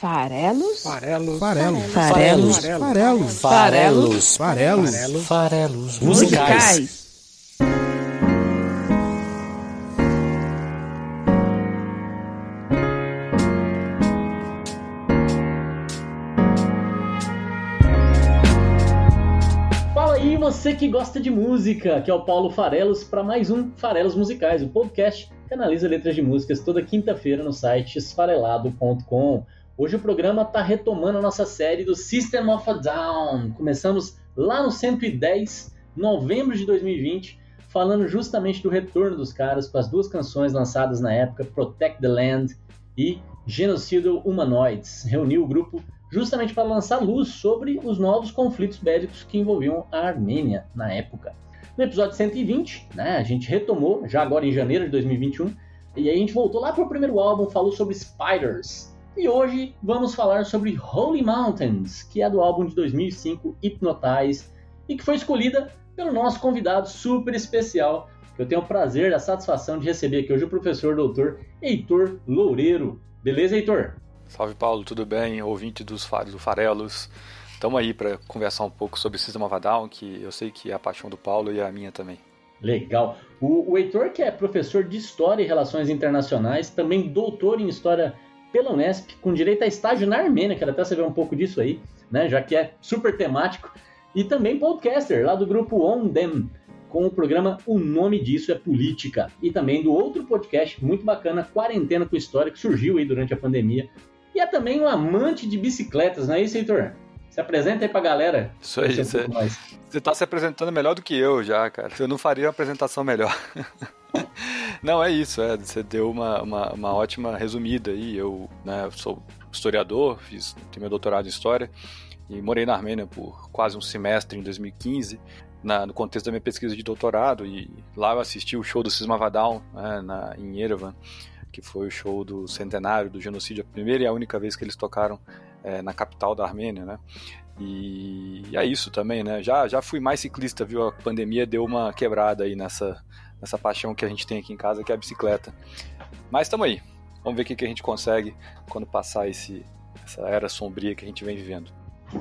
Farelos? Farelos. Farelos. Farelos. Farelos. Farelos. Farelos. Farelos. Musicais. Fala aí, você que gosta de música, que é o Paulo Farelos, para mais um Farelos Musicais, o podcast que analisa letras de músicas toda quinta-feira no site esfarelado.com. Hoje o programa está retomando a nossa série do System of a Down. Começamos lá no 110, novembro de 2020, falando justamente do retorno dos caras com as duas canções lançadas na época, Protect the Land e Genocidal Humanoids. Reuniu o grupo justamente para lançar luz sobre os novos conflitos bélicos que envolviam a Armênia na época. No episódio 120, né, a gente retomou, já agora em janeiro de 2021, e aí a gente voltou lá para o primeiro álbum, falou sobre Spiders. E hoje vamos falar sobre Holy Mountains, que é do álbum de 2005, Hypnotize, e que foi escolhida pelo nosso convidado super especial, que eu tenho o prazer, a satisfação de receber aqui hoje o professor doutor Heitor Loureiro. Beleza, Heitor? Salve Paulo, tudo bem? Ouvinte dos Fares do Farelos. Estamos aí para conversar um pouco sobre System of Down, que eu sei que é a paixão do Paulo e a minha também. Legal. O, o Heitor, que é professor de História e Relações Internacionais, também doutor em História pela Unesp, com direito a estágio na Armênia, quero até saber um pouco disso aí, né, já que é super temático, e também podcaster, lá do grupo On Them, com o programa O Nome Disso é Política, e também do outro podcast muito bacana, Quarentena com História, que surgiu aí durante a pandemia, e é também um amante de bicicletas, não é isso, Heitor? Se apresenta aí pra galera. Isso aí, você, você tá se apresentando melhor do que eu já, cara. Eu não faria uma apresentação melhor. não, é isso, é, você deu uma, uma, uma ótima resumida aí. Eu né, sou historiador, fiz, tenho meu doutorado em História e morei na Armênia por quase um semestre em 2015. Na, no contexto da minha pesquisa de doutorado, e lá eu assisti o show do Sisma Vadal né, na, em Yerevan, que foi o show do centenário do genocídio, a primeira e a única vez que eles tocaram é, na capital da Armênia, né? E, é isso também, né? Já, já fui mais ciclista, viu? A pandemia deu uma quebrada aí nessa, nessa paixão que a gente tem aqui em casa, que é a bicicleta. Mas estamos aí. Vamos ver o que, a gente consegue quando passar esse, essa era sombria que a gente vem vivendo.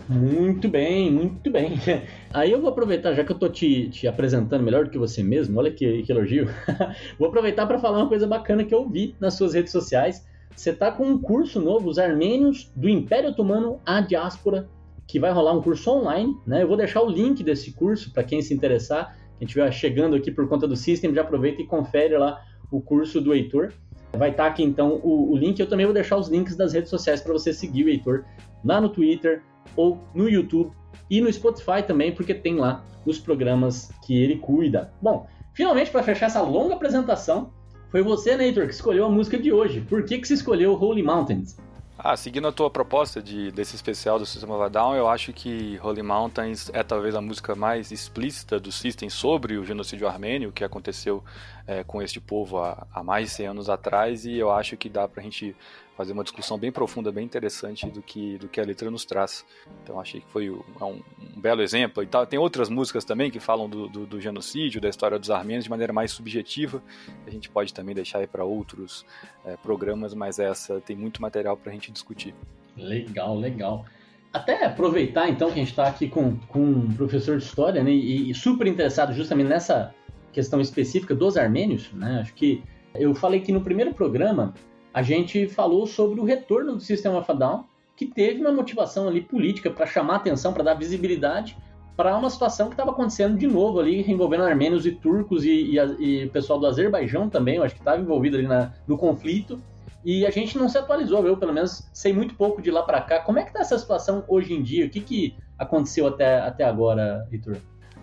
Muito bem, muito bem. Aí eu vou aproveitar, já que eu tô te, te apresentando melhor do que você mesmo, olha que, que elogio. vou aproveitar para falar uma coisa bacana que eu vi nas suas redes sociais. Você tá com um curso novo, os armênios do Império Otomano à Diáspora, que vai rolar um curso online, né? Eu vou deixar o link desse curso para quem se interessar. Quem estiver chegando aqui por conta do System, já aproveita e confere lá o curso do Heitor. Vai estar tá aqui então o, o link. Eu também vou deixar os links das redes sociais para você seguir o Heitor lá no Twitter, ou no YouTube e no Spotify também, porque tem lá os programas que ele cuida. Bom, finalmente para fechar essa longa apresentação, foi você, Neitor, que escolheu a música de hoje. Por que, que você escolheu Holy Mountains? Ah, seguindo a tua proposta de, desse especial do System of a Down, eu acho que Holy Mountains é talvez a música mais explícita do System sobre o genocídio armênio que aconteceu é, com este povo há, há, mais de 100 anos atrás e eu acho que dá pra gente fazer uma discussão bem profunda, bem interessante do que, do que a letra nos traz. Então achei que foi um, um, um belo exemplo. E tal. Tem outras músicas também que falam do, do, do, genocídio, da história dos armênios de maneira mais subjetiva. A gente pode também deixar aí para outros é, programas, mas essa tem muito material para a gente discutir. Legal, legal. Até aproveitar então que a gente está aqui com, com um professor de história né, e, e super interessado justamente nessa questão específica dos armênios, né? Acho que eu falei que no primeiro programa a gente falou sobre o retorno do System of Down, que teve uma motivação ali política para chamar atenção, para dar visibilidade para uma situação que estava acontecendo de novo ali, envolvendo armênios e turcos e, e, e pessoal do Azerbaijão também, eu acho que estava envolvido ali na, no conflito. E a gente não se atualizou, eu pelo menos sei muito pouco de lá para cá. Como é que está essa situação hoje em dia? O que, que aconteceu até, até agora, Vitor?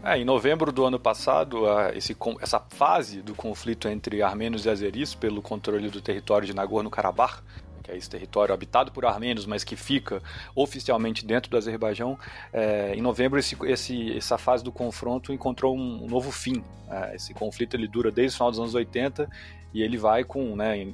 É, em novembro do ano passado, esse, essa fase do conflito entre armênios e azeris pelo controle do território de Nagorno-Karabakh, que é esse território habitado por armênios, mas que fica oficialmente dentro do Azerbaijão, é, em novembro esse, esse, essa fase do confronto encontrou um, um novo fim. É, esse conflito ele dura desde o final dos anos 80 e ele vai com, né,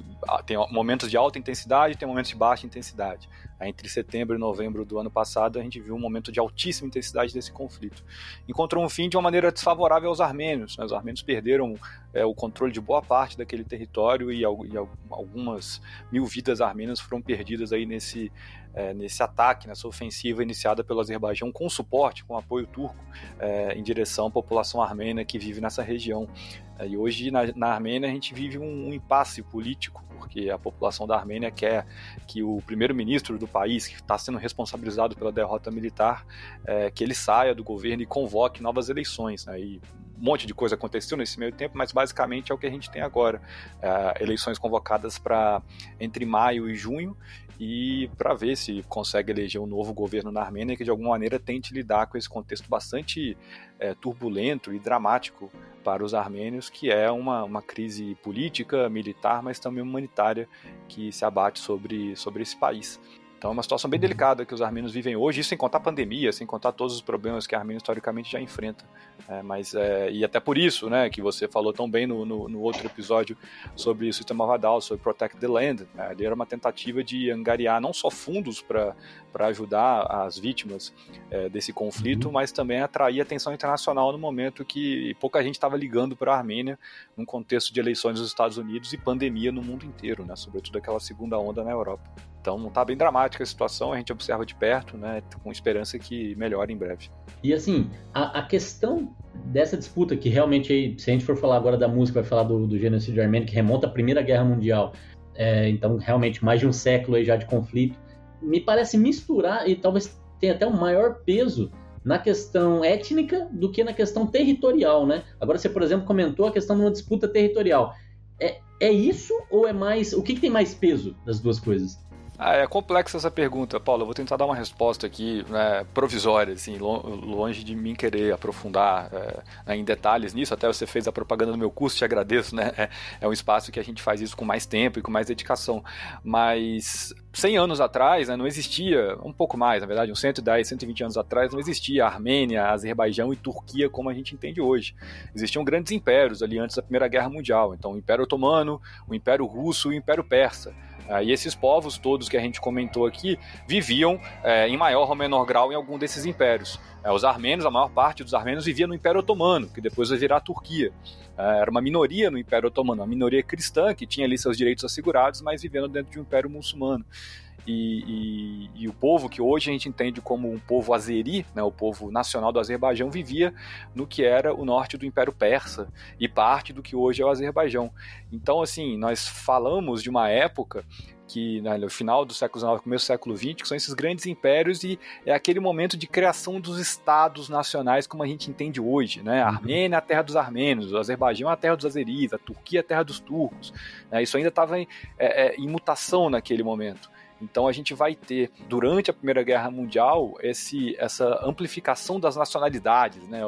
tem momentos de alta intensidade, tem momentos de baixa intensidade. Entre setembro e novembro do ano passado, a gente viu um momento de altíssima intensidade desse conflito. Encontrou um fim de uma maneira desfavorável aos armênios. Né? Os armênios perderam é, o controle de boa parte daquele território e, e algumas mil vidas armênias foram perdidas aí nesse, é, nesse ataque, nessa ofensiva iniciada pelo Azerbaijão com suporte, com apoio turco é, em direção à população armênia que vive nessa região. É, e hoje na, na, Armênia a gente vive um, um, impasse político, porque a população da Armênia quer que o primeiro-ministro do país, que está sendo responsabilizado pela derrota militar, é, que ele saia do governo e convoque novas eleições. Né? E um monte de coisa aconteceu nesse meio tempo, mas basicamente é o que a gente tem agora. É, eleições convocadas para entre maio e junho, e para ver se consegue eleger um novo governo na Armênia que de alguma maneira tente lidar com esse contexto bastante é, turbulento e dramático para os armênios, que é uma, uma crise política, militar, mas também humanitária que se abate sobre, sobre esse país. Então é uma situação bem delicada que os armênios vivem hoje, isso sem contar a pandemia, sem contar todos os problemas que a Armênia historicamente já enfrenta. É, mas, é, e até por isso, né, que você falou tão bem no, no, no outro episódio sobre o sistema Vadal, sobre Protect the Land. Né, ali era uma tentativa de angariar não só fundos para ajudar as vítimas é, desse conflito, uhum. mas também atrair atenção internacional no momento que pouca gente estava ligando para a Armênia, num contexto de eleições nos Estados Unidos e pandemia no mundo inteiro, né, sobretudo aquela segunda onda na Europa. Então está bem dramática a situação, a gente observa de perto, né, com esperança que melhore em breve. E assim, a, a questão dessa disputa, que realmente, se a gente for falar agora da música, vai falar do, do genocídio armênio, que remonta à Primeira Guerra Mundial, é, então realmente mais de um século aí já de conflito, me parece misturar e talvez tenha até um maior peso na questão étnica do que na questão territorial, né? Agora você, por exemplo, comentou a questão de uma disputa territorial. É, é isso ou é mais... O que, que tem mais peso das duas coisas? Ah, é complexa essa pergunta, Paulo. Eu vou tentar dar uma resposta aqui né, provisória, assim, longe de mim querer aprofundar é, em detalhes nisso. Até você fez a propaganda no meu curso, te agradeço, né? É, é, um espaço que a gente faz isso com mais tempo e com mais dedicação. Mas 100 anos atrás, né, não existia, um pouco mais, na verdade, uns 110, 120 anos atrás, não existia Armênia, Azerbaijão e Turquia como a gente entende hoje. Existiam grandes impérios ali antes da Primeira Guerra Mundial. Então, o Império Otomano, o Império Russo e o Império Persa. Ah, e esses povos todos que a gente comentou aqui viviam é, em maior ou menor grau em algum desses impérios. É, os armênios, a maior parte dos armênios vivia no Império Otomano, que depois vai virar a Turquia. É, era uma minoria no Império Otomano, uma minoria cristã que tinha ali seus direitos assegurados, mas vivendo dentro de um Império muçulmano. E, e, e, o povo que hoje a gente entende como um povo azeri, né, o povo nacional do Azerbaijão, vivia no que era o norte do Império Persa e parte do que hoje é o Azerbaijão. Então, assim, nós falamos de uma época que né, no final do século XIX, começo do século XX, que são esses grandes impérios e é aquele momento de criação dos estados nacionais como a gente entende hoje, né? A uhum. Armênia é a terra dos armênios, o Azerbaijão é a terra dos azeris, a Turquia é a terra dos turcos. Né? Isso ainda estava em, é, é, em mutação naquele momento. Então a gente vai ter, durante a Primeira Guerra Mundial, esse, essa amplificação das nacionalidades, né?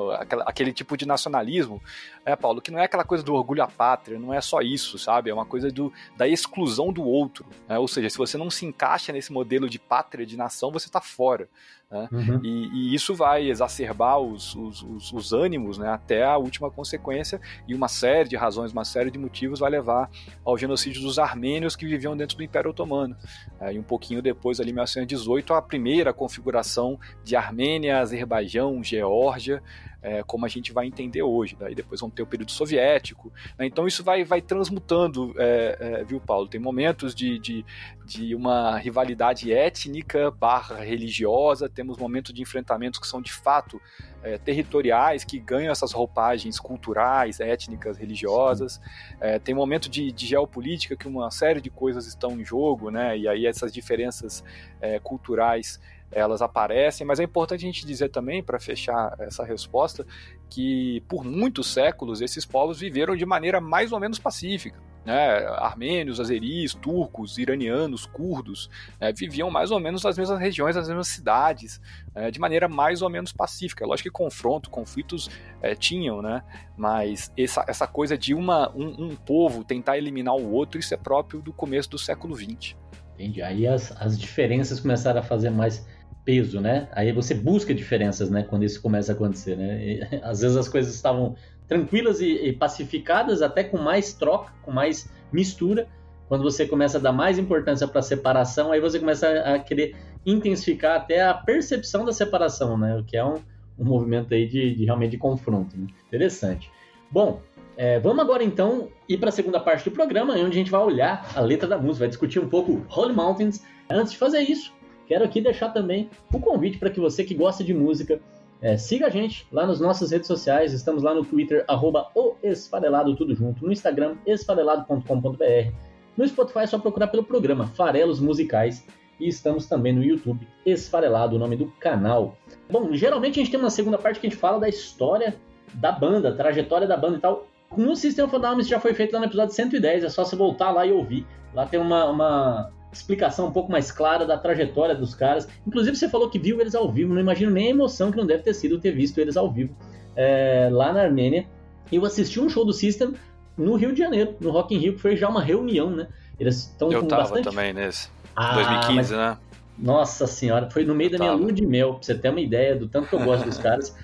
aquele tipo de nacionalismo, né, Paulo, que não é aquela coisa do orgulho à pátria, não é só isso, sabe? É uma coisa do, da exclusão do outro. Né? Ou seja, se você não se encaixa nesse modelo de pátria, de nação, você está fora. Né? Uhum. E, e, isso vai exacerbar os, os, os, os, ânimos né, até a última consequência, e uma série de razões, uma série de motivos vai levar ao genocídio dos armênios que viviam dentro do Império Otomano. É, e um pouquinho depois, ali em 1918, a primeira configuração de Armênia, Azerbaijão, Geórgia, é, como a gente vai entender hoje. Daí depois vamos ter o período soviético. Né? Então isso vai, vai transmutando, é, é, viu, Paulo? Tem momentos de, de, de uma rivalidade étnica barra religiosa, temos momentos de enfrentamentos que são de fato é, territoriais, que ganham essas roupagens culturais, étnicas, religiosas. É, tem momento de, de, geopolítica que uma série de coisas estão em jogo, né? E aí essas diferenças é, culturais elas aparecem, mas é importante a gente dizer também, para fechar essa resposta, que por muitos séculos esses povos viveram de maneira mais ou menos pacífica. Né? Armênios, azeris, turcos, iranianos, curdos, né? viviam mais ou menos nas mesmas regiões, nas mesmas cidades, né? de maneira mais ou menos pacífica. Lógico que confronto, conflitos é, tinham, né? mas essa, essa coisa de uma, um, um povo tentar eliminar o outro, isso é próprio do começo do século XX. Entendi. Aí as, as diferenças começaram a fazer mais peso, né? Aí você busca diferenças, né? Quando isso começa a acontecer, né? E, às vezes as coisas estavam tranquilas e, e, pacificadas, até com mais troca, com mais mistura. Quando você começa a dar mais importância para a separação, aí você começa a querer intensificar até a percepção da separação, né? O que é um, um movimento aí de, de realmente de confronto. Né? Interessante. Bom, é, vamos agora então ir para a segunda parte do programa, onde a gente vai olhar a letra da música, vai discutir um pouco Holy Mountains. Antes de fazer isso, quero aqui deixar também o convite para que você que gosta de música é, siga a gente lá nas nossas redes sociais. Estamos lá no Twitter, arroba o Esfarelado, tudo junto. No Instagram, esfarelado.com.br. No Spotify é só procurar pelo programa Farelos Musicais. E estamos também no YouTube, Esfarelado, o nome do canal. Bom, geralmente a gente tem uma segunda parte que a gente fala da história da banda, trajetória da banda e tal. No System of a Down isso já foi feito lá no episódio 110, é só você voltar lá e ouvir. Lá tem uma, uma explicação um pouco mais clara da trajetória dos caras. Inclusive, você falou que viu eles ao vivo, não imagino nem a emoção que não deve ter sido ter visto eles ao vivo é, lá na Armênia. Eu assisti um show do System no Rio de Janeiro, no Rock in Rio, que foi já uma reunião, né? Eles estão com tava bastante... também nesse. Ah, 2015, mas... né? Nossa senhora, foi no meio eu da minha lua de mel, pra você ter uma ideia do tanto que eu gosto dos caras.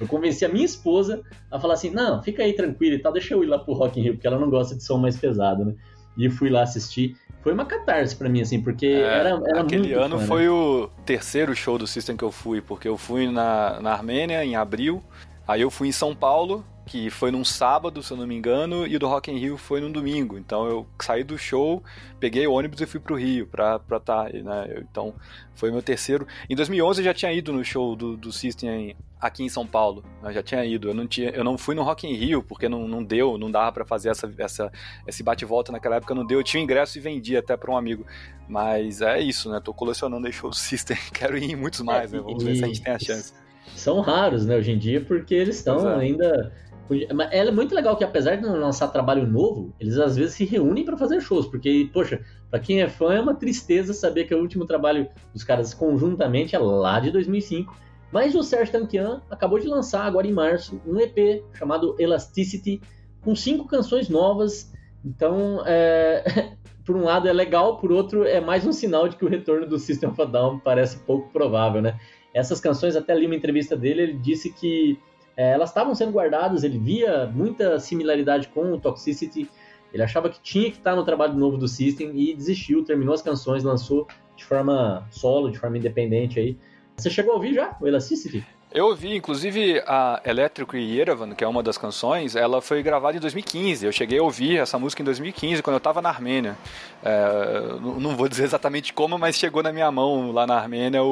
Eu convenci a minha esposa a falar assim: não, fica aí tranquilo e tal, deixa eu ir lá pro Rock in Rio, porque ela não gosta de som mais pesado, né? E fui lá assistir. Foi uma catarse para mim, assim, porque é, era, era Aquele ano fã, né? foi o terceiro show do System que eu fui, porque eu fui na, na Armênia em abril, aí eu fui em São Paulo, que foi num sábado, se eu não me engano, e o do Rock in Rio foi num domingo. Então eu saí do show, peguei o ônibus e fui pro Rio pra estar, tá, né? Então foi meu terceiro. Em 2011 eu já tinha ido no show do, do System aqui em São Paulo. Eu já tinha ido. Eu não, tinha, eu não fui no Rock in Rio porque não, não deu, não dava para fazer essa, essa, esse bate-volta naquela época, não deu. Eu tinha ingresso e vendi até para um amigo. Mas é isso, né? Tô colecionando aí show do System. Quero ir em muitos mais, né? Vamos ver se a gente tem a chance. São raros, né, hoje em dia, porque eles estão é. Ainda é muito legal que, apesar de não lançar trabalho novo, eles às vezes se reúnem para fazer shows, porque, poxa, para quem é fã é uma tristeza saber que o último trabalho dos caras conjuntamente é lá de 2005. Mas o Serge Tankian acabou de lançar agora em março um EP chamado Elasticity, com cinco canções novas. Então, é... por um lado é legal, por outro é mais um sinal de que o retorno do System of a Down parece pouco provável, né? Essas canções, até li uma entrevista dele, ele disse que é, elas estavam sendo guardadas, ele via muita similaridade com o Toxicity, ele achava que tinha que estar no trabalho novo do System e desistiu, terminou as canções, lançou de forma solo, de forma independente aí. Você chegou a ouvir já o Elasticity? Eu ouvi, inclusive, a Electric Yerevan, que é uma das canções, ela foi gravada em 2015. Eu cheguei a ouvir essa música em 2015, quando eu estava na Armênia. É, não vou dizer exatamente como, mas chegou na minha mão lá na Armênia o,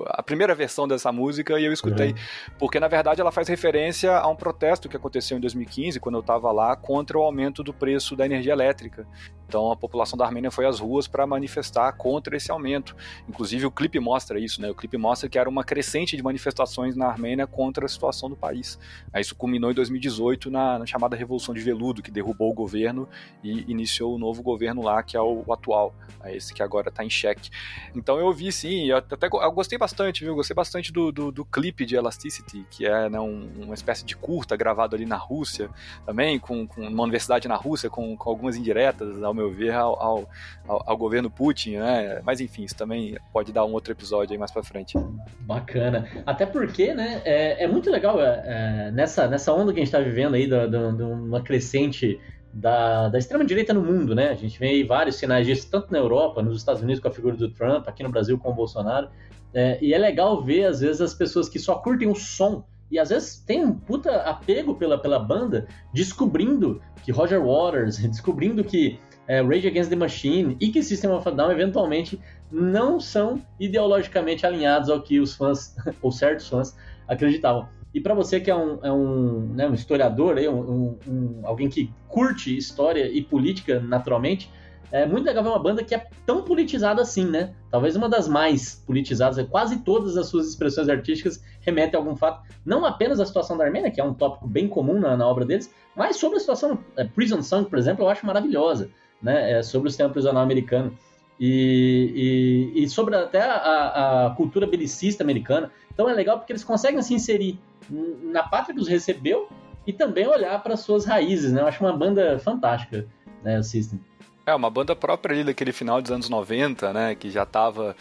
o, a primeira versão dessa música e eu escutei. Uhum. Porque, na verdade, ela faz referência a um protesto que aconteceu em 2015, quando eu estava lá, contra o aumento do preço da energia elétrica. Então, a população da Armênia foi às ruas para manifestar contra esse aumento. Inclusive, o clipe mostra isso, né? O clipe mostra que era uma crescente de manifestações na Armênia contra a situação do país. Isso culminou em 2018 na, chamada Revolução de Veludo, que derrubou o governo e iniciou o novo governo lá, que é o, o atual, é esse que agora está em xeque. Então eu vi sim, eu até eu gostei bastante, viu? Gostei bastante do, do, do clipe de Elasticity, que é né, um, uma espécie de curta gravado ali na Rússia, também, com, com uma universidade na Rússia, com, com algumas indiretas, ao meu ver, ao, ao, ao, governo Putin, né? Mas enfim, isso também pode dar um outro episódio aí mais pra frente. Bacana. Até porque porque, né, é, é muito legal é, é nessa, nessa onda que a gente está vivendo aí, de uma crescente da, da extrema-direita no mundo, né? A gente vê aí vários sinais disso, tanto na Europa, nos Estados Unidos com a figura do Trump, aqui no Brasil com o Bolsonaro. É, e é legal ver, às vezes, as pessoas que só curtem o som e às vezes tem um puta apego pela, pela banda, descobrindo que Roger Waters, descobrindo que é, Rage Against the Machine e que System of a Down eventualmente não são ideologicamente alinhados ao que os fãs, ou certos fãs, acreditavam. E para você que é um, é um, né, um historiador, um, um, alguém que curte história e política naturalmente, é muito legal ver uma banda que é tão politizada assim, né? Talvez uma das mais politizadas, quase todas as suas expressões artísticas remetem a algum fato, não apenas a situação da Armênia, que é um tópico bem comum na, na obra deles, mas sobre a situação, é, Prison Song, por exemplo, eu acho maravilhosa, né? É, sobre o sistema prisional americano e, e, e sobre até a, a, cultura belicista americana. Então é legal porque eles conseguem se inserir na pátria que os recebeu e também olhar para suas raízes, né? Eu acho uma banda fantástica, né, o System. É, uma banda própria ali daquele final dos anos 90, né, que já estava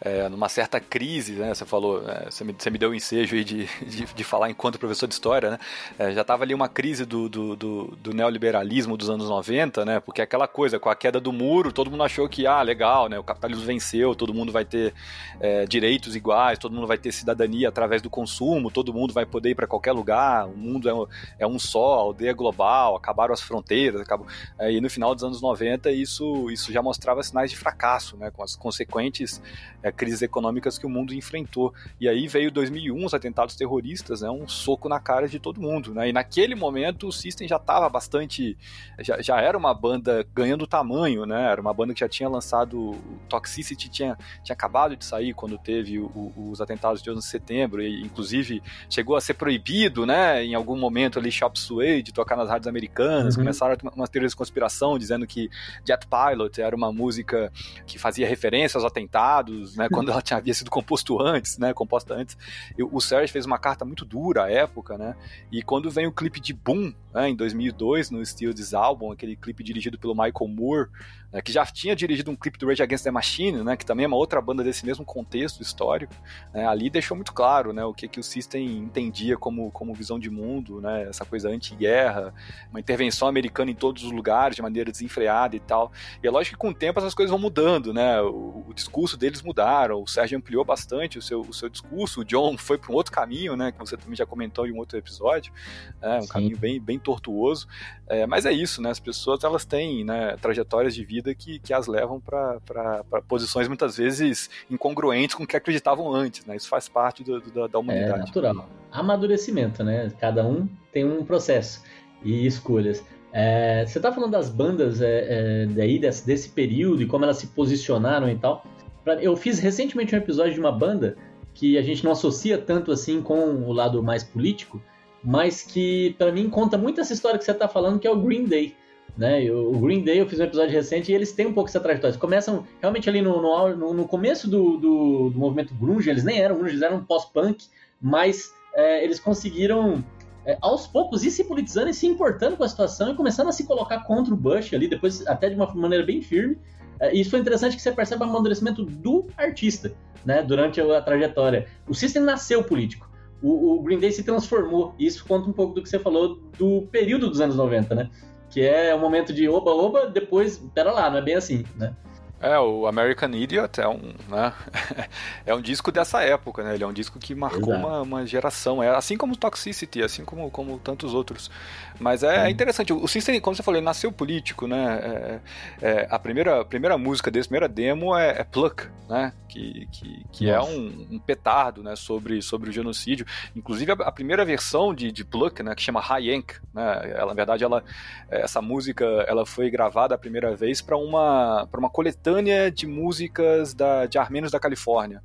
é, numa certa crise, né? Você falou, é, você, me, você me deu o ensejo aí de, de, de, falar enquanto professor de história, né? É, já estava ali uma crise do, do, do, do, neoliberalismo dos anos 90, né? Porque aquela coisa, com a queda do muro, todo mundo achou que, ah, legal, né? O capitalismo venceu, todo mundo vai ter é, direitos iguais, todo mundo vai ter cidadania através do consumo, todo mundo vai poder ir para qualquer lugar, o mundo é um, é um só, aldeia global, acabaram as fronteiras, acabou... É, e no final dos anos 90 isso, isso já mostrava sinais de fracasso, né? Com as consequentes é, crises econômicas que o mundo enfrentou. E aí veio 2001, os atentados terroristas, né, um soco na cara de todo mundo. Né? E naquele momento o System já estava bastante. Já, já era uma banda ganhando tamanho, né? era uma banda que já tinha lançado. Toxicity tinha, tinha acabado de sair quando teve o, o, os atentados de 11 de setembro, e inclusive chegou a ser proibido né, em algum momento ali Shop Suede de tocar nas rádios americanas. Uhum. Começaram umas teorias de conspiração dizendo que Jet Pilot era uma música que fazia referência aos atentados né, quando ela tinha, havia sido composto antes, né, composta antes. O Serge fez uma carta muito dura à época, né, e quando vem o clipe de Boom, né, em 2002, no Steel This Album, aquele clipe dirigido pelo Michael Moore, né, que já tinha dirigido um clipe do Rage Against the Machine, né, que também é uma outra banda desse mesmo contexto histórico, né, ali deixou muito claro né, o que, que o System entendia como, como visão de mundo, né, essa coisa anti-guerra, uma intervenção americana em todos os lugares de maneira desenfreada e tal. E é lógico que com o tempo essas coisas vão mudando, né, o, o discurso deles mudaram, o Sérgio ampliou bastante o seu, o seu discurso, o John foi para um outro caminho, né, que você também já comentou em um outro episódio, né, um Sim. caminho bem, bem tortuoso, é, mas é isso, né, as pessoas elas têm né, trajetórias de vida que, que as levam para posições muitas vezes incongruentes com o que acreditavam antes, né? Isso faz parte do, do, da humanidade. É natural. Amadurecimento, né? Cada um tem um processo e escolhas. É, você tá falando das bandas é, é, daí, desse, desse período e como elas se posicionaram e tal. Eu fiz recentemente um episódio de uma banda que a gente não associa tanto assim com o lado mais político, mas que para mim conta muito essa história que você tá falando, que é o Green Day. Né? O Green Day, eu fiz um episódio recente e eles têm um pouco essa trajetória. Eles começam realmente ali no, no, no começo do, do, do, movimento grunge, eles nem eram grunge, eles eram pós-punk, mas é, eles conseguiram é, aos poucos ir se politizando e se importando com a situação e começando a se colocar contra o Bush ali, depois até de uma maneira bem firme. É, isso foi interessante que você percebe o amadurecimento do artista né, durante a, a trajetória. O System nasceu político. O, o Green Day se transformou. Isso conta um pouco do que você falou do período dos anos 90, né? que é um momento de oba-oba, depois, pera lá, não é bem assim, né? É, o American Idiot é um, né, é um disco dessa época, né? Ele é um disco que marcou uma, uma, geração. É assim como Toxicity, assim como, como tantos outros. Mas é, é interessante. O System, como você falou, ele nasceu político, né? É, é, a primeira, a primeira música desse, primeira demo é, é Pluck, né? Que, que, que é um, um, petardo, né? Sobre, sobre o genocídio. Inclusive, a, a, primeira versão de, de Pluck, né? Que chama High Yank, né? Ela, na verdade, ela, essa música ela foi gravada a primeira vez para uma, uma coletânea de músicas da, de armênios da Califórnia.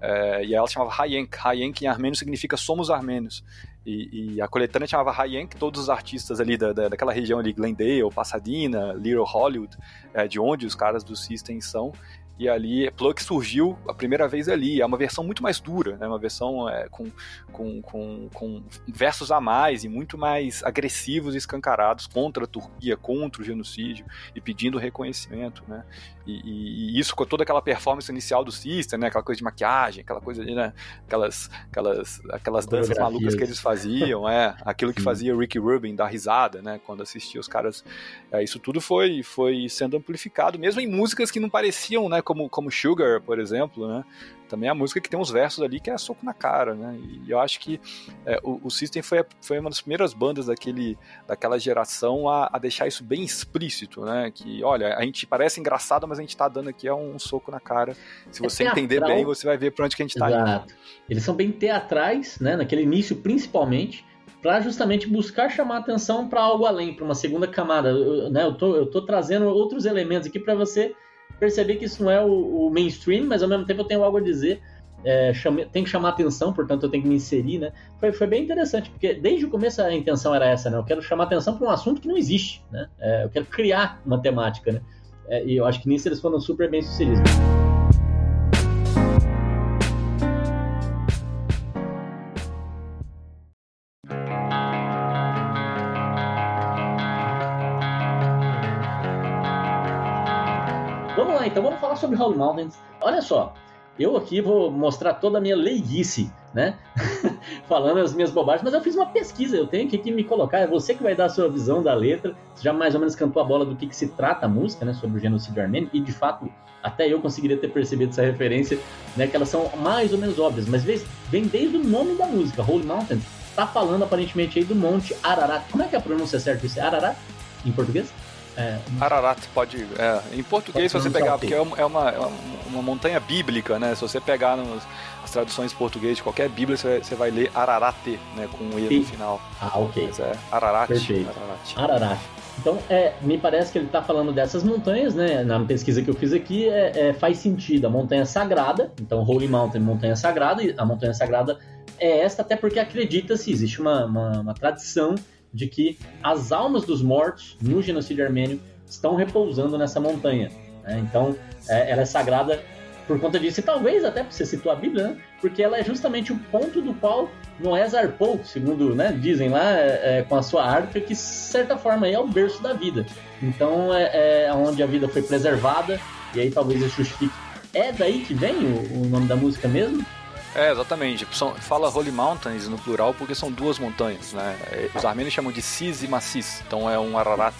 É, e ela chamava Hayenk. Hayenk em armênio significa somos armênios. E, e, a coletânea chamava Hayenk, todos os artistas ali da, da, daquela região ali, Glendale, Pasadena, Little Hollywood, é, de onde os caras do System são. E ali, Plug surgiu a primeira vez ali. É uma versão muito mais dura, né? Uma versão é, com, com, com, com, versos a mais e muito mais agressivos e escancarados contra a Turquia, contra o genocídio e pedindo reconhecimento, né? E, e, e isso com toda aquela performance inicial do System, né? Aquela coisa de maquiagem, aquela coisa de, né? Aquelas, aquelas, aquelas danças malucas que eles faziam, é. Aquilo que fazia Ricky Rubin dar risada, né? Quando assistia os caras. É, isso tudo foi, foi sendo amplificado, mesmo em músicas que não pareciam, né? como, como Sugar, por exemplo, né? Também a música que tem uns versos ali que é soco na cara, né? E eu acho que é, o, o, System foi, foi uma das primeiras bandas daquele, daquela geração a, a, deixar isso bem explícito, né? Que, olha, a gente parece engraçado, mas a gente tá dando aqui é um, um soco na cara. Se é você é entender bem, você vai ver pra onde que a gente tá Exato. indo. Eles são bem teatrais, né? Naquele início, principalmente para justamente buscar chamar atenção para algo além, para uma segunda camada. Eu, né, eu, tô, eu tô trazendo outros elementos aqui para você perceber que isso não é o, o, mainstream, mas ao mesmo tempo eu tenho algo a dizer. É, chame, tem que chamar atenção, portanto eu tenho que me inserir, né? Foi, foi bem interessante, porque desde o começo a intenção era essa, né? Eu quero chamar atenção para um assunto que não existe, né? É, eu quero criar uma temática, né? É, e eu acho que nisso eles foram super bem sucedidos. Falar sobre Holy Mountains. Olha só, eu aqui vou mostrar toda a minha leiguice, né? Falando as minhas bobagens, mas eu fiz uma pesquisa, eu tenho que, que me colocar, é você que vai dar a sua visão da letra, você já mais ou menos cantou a bola do que, que se trata a música, né, sobre o genocídio armênio, e de fato, até eu conseguiria ter percebido essa referência, né, que elas são mais ou menos óbvias, mas vem desde o nome da música, Holy Mountain, tá falando aparentemente aí do Monte Ararat. Como é que é a pronúncia certa disso? É Ararat, em português? É, Ararat pode. É, em português, se você pegar, porque é uma, é uma, uma, montanha bíblica, né? Se você pegar nos, as traduções em português de qualquer Bíblia, você, você vai ler Ararate, né? Com um E no final. Ah, ok. Mas é Ararat. Perfeito. Ararat. Ararat. Então, é, me parece que ele está falando dessas montanhas, né? Na pesquisa que eu fiz aqui, é, é, faz sentido. A montanha sagrada, então Holy Mountain, montanha sagrada, e a montanha sagrada é esta, até porque acredita-se, existe uma, uma, uma tradição de que as almas dos mortos no genocídio armênio estão repousando nessa montanha. Né? Então, é, ela é sagrada por conta disso, e talvez até você citou a Bíblia, né? porque ela é justamente o ponto do qual Noé zarpou, segundo né, dizem lá, é, é, com a sua arca, que de certa forma é o berço da vida. Então é, é onde a vida foi preservada, e aí talvez isso justifique. É daí que vem o, o nome da música mesmo? É, exatamente. São, fala Holy Mountains no plural porque são duas montanhas, né? É, os armênios chamam de Sis e Massis, então é um Ararat.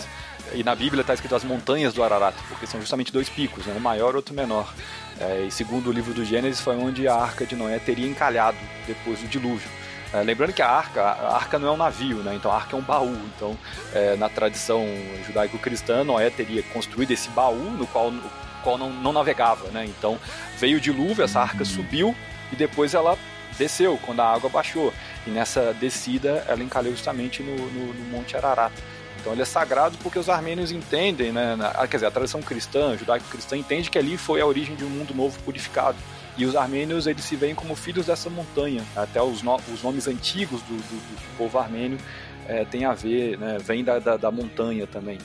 E na Bíblia está escrito as montanhas do Ararat, porque são justamente dois picos, né? um maior e outro menor. É, e segundo o livro do Gênesis, foi onde a arca de Noé teria encalhado depois do dilúvio. É, lembrando que a arca, a arca não é um navio, né? Então a arca é um baú. Então, é, na tradição judaico-cristã, Noé teria construído esse baú no qual, no qual não, não navegava, né? Então veio o dilúvio, essa arca subiu e depois ela desceu quando a água baixou. E nessa descida ela encalhou justamente no, no, no Monte Ararat. Então ele é sagrado porque os armênios entendem, né, na, quer dizer, a tradição cristã, judaico-cristã entende que ali foi a origem de um mundo novo purificado. E os armênios eles se veem como filhos dessa montanha. Até os, no, os nomes antigos do, do, do povo armênio é, tem a ver, né, vem da, da, da montanha também.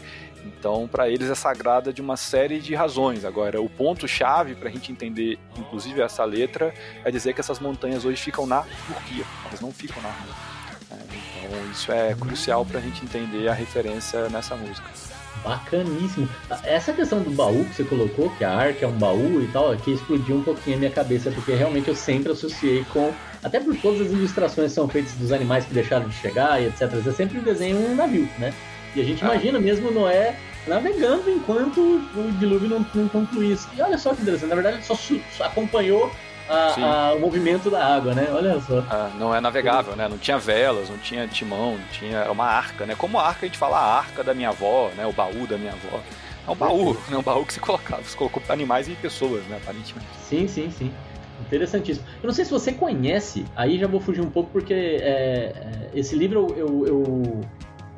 Então, para eles é sagrada de uma série de razões. Agora, o ponto-chave para a gente entender, inclusive essa letra, é dizer que essas montanhas hoje ficam na Turquia, elas não ficam na Armênia. É, então, isso é crucial para a gente entender a referência nessa música. Bacaníssimo. Essa questão do baú que você colocou, que a arca é um baú e tal, aqui explodiu um pouquinho a minha cabeça, porque realmente eu sempre associei com. Até por todas as ilustrações que são feitas dos animais que deixaram de chegar e etc. Você sempre desenha um navio, né? E a gente ah. imagina mesmo Noé navegando enquanto o dilúvio não, não concluísse. E olha só que interessante, na verdade ele só, só acompanhou a, a, o movimento da água, né? Olha só. Ah, não é navegável, né? Não tinha velas, não tinha timão, não tinha uma arca, né? Como a arca a gente fala a arca da minha avó, né? O baú da minha avó. É um baú, né? Um baú que se colocava, se colocou animais e pessoas, né? Aparentemente. Sim, sim, sim. Interessantíssimo. Eu não sei se você conhece, aí já vou fugir um pouco porque é, é esse livro eu, eu, eu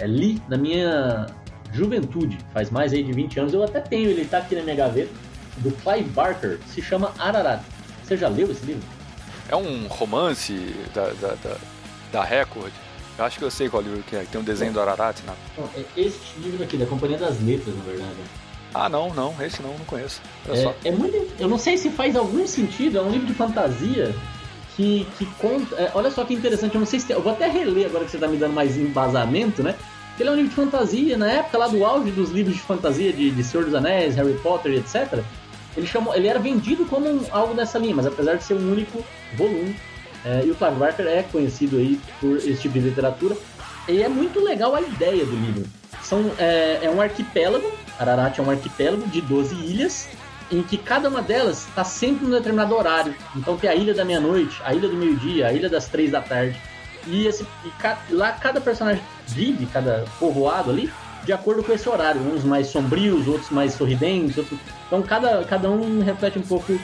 é, li na minha juventude, faz mais aí de 20 anos. Eu até tenho, ele tá aqui na minha gaveta, do Clive Barker, se chama Ararat. Você já leu esse livro? É um romance da, da, da, da Record. Eu acho que eu sei qual livro que é, que tem um desenho do Ararat, né? é este livro aqui, da Companhia das Letras, na verdade. Ah, não, não, esse não, não conheço. É, é, muito. Eu não sei se faz algum sentido, é um livro de fantasia que, que conta. É, olha só que interessante, eu não sei se. Tem, eu vou até reler agora que você está me dando mais embasamento, né? Ele é um livro de fantasia, na época lá do auge dos livros de fantasia de, de Senhor dos Anéis, Harry Potter, etc. Ele, chamou, ele era vendido como um, algo dessa linha, mas apesar de ser um único volume. É, e o Clive Barker é conhecido aí por esse tipo de literatura. E é muito legal a ideia do livro. São, é, é um arquipélago, Ararat é um arquipélago de 12 ilhas, em que cada uma delas está sempre num determinado horário. Então tem a ilha da meia-noite, a ilha do meio-dia, a ilha das três da tarde. E, esse, e ca, lá cada personagem vive, cada povoado ali, de acordo com esse horário. Uns mais sombrios, outros mais sorridentes. Outros... Então cada, cada um reflete um pouco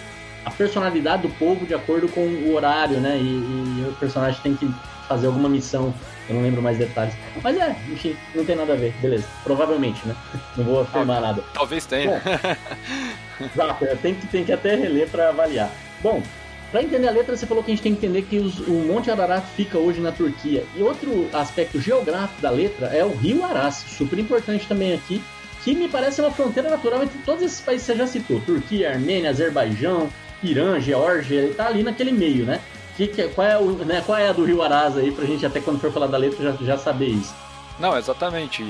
a personalidade do povo de acordo com o horário, né? E, e, o personagem tem que fazer alguma missão. Eu não lembro mais detalhes. Mas é, enfim, não tem nada a ver. Beleza. Provavelmente, né? Não vou afirmar nada. Talvez tenha. Bom, exato, tem que, tem que até reler para avaliar. Bom, para entender a letra, você falou que a gente tem que entender que os, o Monte Ararat fica hoje na Turquia. E outro aspecto geográfico da letra é o Rio Aras, super importante também aqui, que me parece uma fronteira natural entre todos esses países que você já citou: Turquia, Armênia, Azerbaijão, Irã, Geórgia, ele tá ali naquele meio, né? Que, que, qual, é o, né, qual é a do Rio Aras aí, pra gente até quando for falar da letra já, já saber isso? Não, exatamente.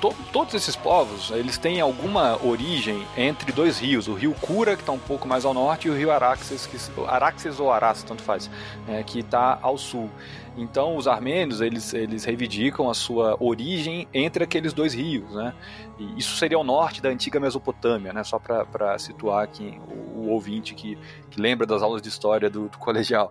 To, todos esses povos, eles têm alguma origem entre dois rios. O rio Cura, que está um pouco mais ao norte, e o rio Araxes, que, Araxes ou Aras, tanto faz, é, que está ao sul. Então, os armênios, eles, eles reivindicam a sua origem entre aqueles dois rios, né? E isso seria o norte da antiga Mesopotâmia, né? Só para situar aqui o, o ouvinte que, que, lembra das aulas de história do, do colegial.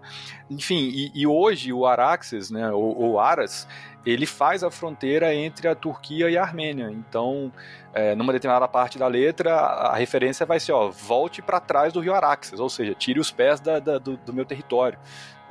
Enfim, e, e, hoje o Araxes, né, ou, ou Aras, ele faz a fronteira entre a Turquia e a Armênia. Então, é, numa determinada parte da letra, a, referência vai ser, ó, volte para trás do rio Araxes, ou seja, tire os pés da, da, do, do, meu território.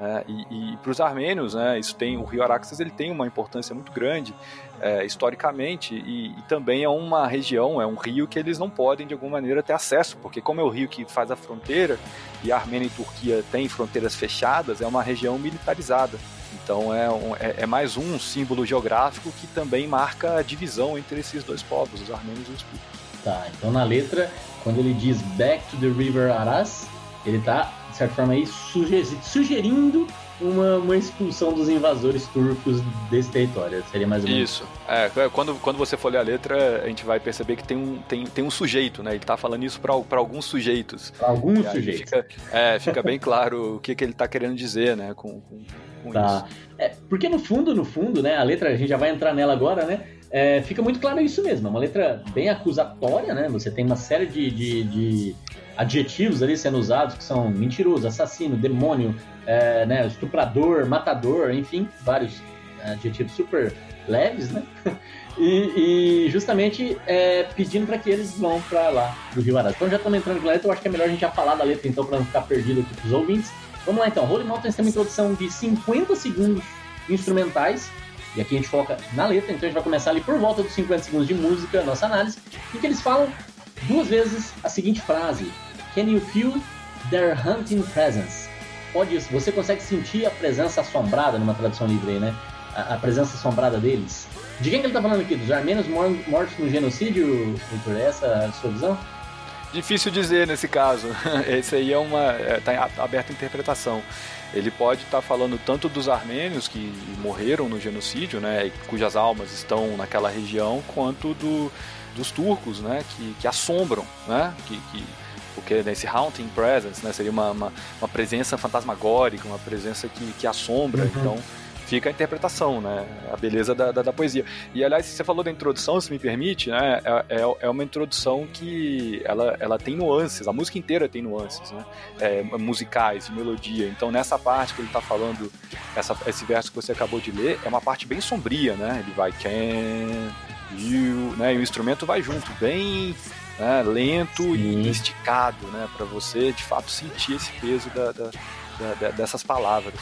É, e, e para os armênios, né, isso tem o rio Araxes ele tem uma importância muito grande é, historicamente e, e, também é uma região, é um rio que eles não podem de alguma maneira ter acesso, porque como é o rio que faz a fronteira e a Armênia e Turquia têm fronteiras fechadas, é uma região militarizada. Então é, um, é, é, mais um símbolo geográfico que também marca a divisão entre esses dois povos, os armênios e os turcos. Tá, então na letra, quando ele diz Back to the River Aras, ele está, de certa forma, aí sugerindo uma, uma expulsão dos invasores turcos desse território. Seria mais ou menos isso. É, quando, quando você for ler a letra, a gente vai perceber que tem um, tem, tem um sujeito, né? Ele está falando isso para alguns sujeitos. Para alguns sujeitos. Fica, é, fica bem claro o que, que ele está querendo dizer, né? Com, com, com tá. isso. É, porque no fundo, no fundo, né? A letra, a gente já vai entrar nela agora, né? É, fica muito claro isso mesmo. É uma letra bem acusatória, né? Você tem uma série de, de, de adjetivos ali sendo usados que são mentiroso, assassino, demônio, é, né, estuprador, matador, enfim, vários adjetivos super leves, né? E, e justamente é, pedindo para que eles vão para lá do Rio Aras. Então já estamos entrando na letra, eu acho que é melhor a gente já falar da letra então para não ficar perdido aqui para os ouvintes. Vamos lá então, Holy Mountains tem uma introdução de 50 segundos instrumentais e aqui a gente foca na letra, então a gente vai começar ali por volta dos 50 segundos de música, nossa análise, em que eles falam duas vezes a seguinte frase: Can you feel their hunting presence? Pode isso, você consegue sentir a presença assombrada numa tradução livre aí, né? A, a presença assombrada deles. De quem que ele está falando aqui? Dos armênios mortos no genocídio, Victor? É essa a sua visão? Difícil dizer nesse caso. Esse aí é uma. está é, aberta a interpretação. Ele pode estar tá falando tanto dos armênios que morreram no genocídio, né, cujas almas estão naquela região, quanto do, dos turcos, né, que, que assombram, né, que, que porque nesse haunting presence, né, seria uma, uma, uma, presença fantasmagórica, uma presença que, que assombra, uhum. então fica a interpretação, né, a beleza da, da, da, poesia. E aliás, você falou da introdução, se me permite, né, é, é, é uma introdução que ela, ela tem nuances, a música inteira tem nuances, né, é, musicais, melodia, então nessa parte que ele está falando, essa, esse verso que você acabou de ler, é uma parte bem sombria, né, ele vai can, you, né, e o instrumento vai junto, bem né, lento Sim. e esticado, né, para você de fato sentir esse peso da, da, dessas palavras.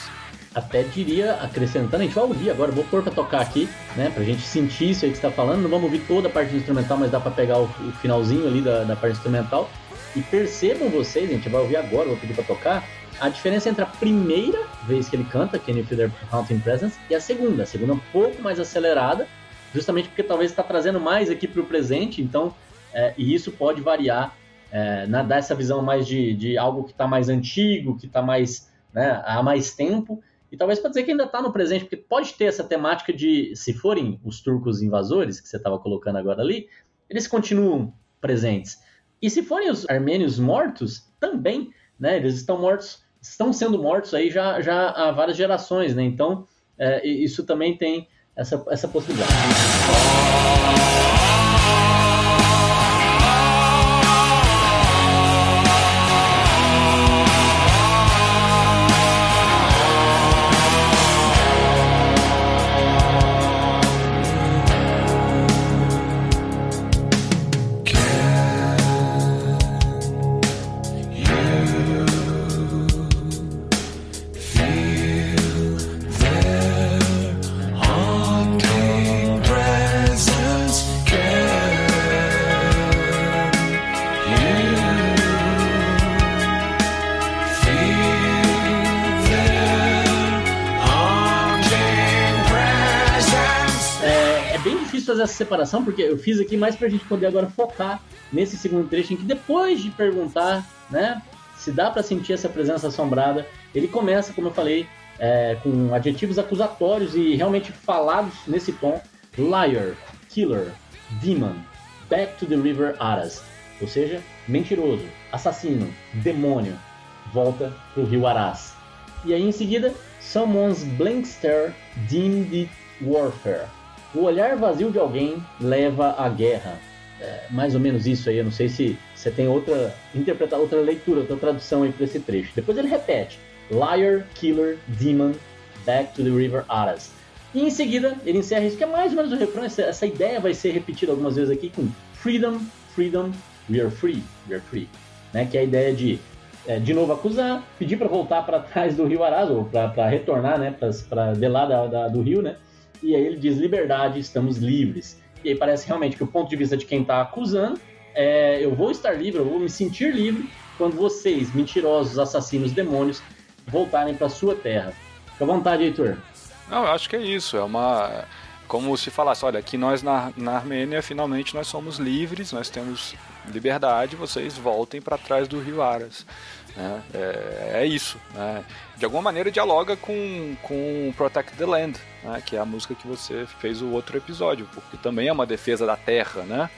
Até diria, acrescentando, a gente vai ouvir agora, vou pôr para tocar aqui, né, pra gente sentir isso aí que você tá falando. Não vamos ouvir toda a parte instrumental, mas dá para pegar o, o, finalzinho ali da, da parte instrumental. E percebam vocês, a gente vai ouvir agora, vou pedir para tocar, a diferença entre a primeira vez que ele canta, Can You Feel Their Haunting Presence, e a segunda. A segunda é um pouco mais acelerada, justamente porque talvez está trazendo mais aqui para o presente, então é, e isso pode variar, é, na, dar essa visão mais de, de algo que está mais antigo, que está mais né, há mais tempo, e talvez para dizer que ainda está no presente, porque pode ter essa temática de, se forem os turcos invasores, que você estava colocando agora ali, eles continuam presentes. E se forem os armênios mortos, também, né, eles estão mortos, estão sendo mortos aí já, já há várias gerações, né? Então, é, isso também tem essa, essa possibilidade. Essa separação, porque eu fiz aqui mais pra gente poder agora focar nesse segundo trecho, em que depois de perguntar, né, se dá para sentir essa presença assombrada, ele começa, como eu falei, é, com adjetivos acusatórios e realmente falados nesse tom, Liar, Killer, Demon, Back to the River Aras. Ou seja, mentiroso, assassino, demônio, volta pro rio Aras. E aí em seguida, Someone's blank stare deemed warfare. O olhar vazio de alguém leva à guerra. É, mais ou menos isso aí, eu não sei se você tem outra interpretar outra leitura, outra tradução aí para esse trecho. Depois ele repete: Liar, Killer, Demon, Back to the River Aras. E em seguida ele encerra isso, que é mais ou menos o refrão. Essa, essa ideia vai ser repetida algumas vezes aqui com Freedom, Freedom, we are free, we are free. Né? Que é a ideia de é, de novo acusar, pedir para voltar para trás do rio Aras, ou para retornar né, para de lá da, da, do rio, né? E aí ele diz: liberdade, estamos livres. E aí parece realmente que o ponto de vista de quem está acusando é: eu vou estar livre, eu vou me sentir livre quando vocês, mentirosos, assassinos, demônios, voltarem para sua terra. Fica à vontade, Heitor. Não, eu acho que é isso. É uma. Como se falasse, olha, aqui nós na, na Armênia finalmente nós somos livres, nós temos liberdade, vocês voltem para trás do rio Aras. Né? É, é, isso. Né? De alguma maneira dialoga com, com Protect the Land, né? que é a música que você fez o outro episódio, porque também é uma defesa da terra, né?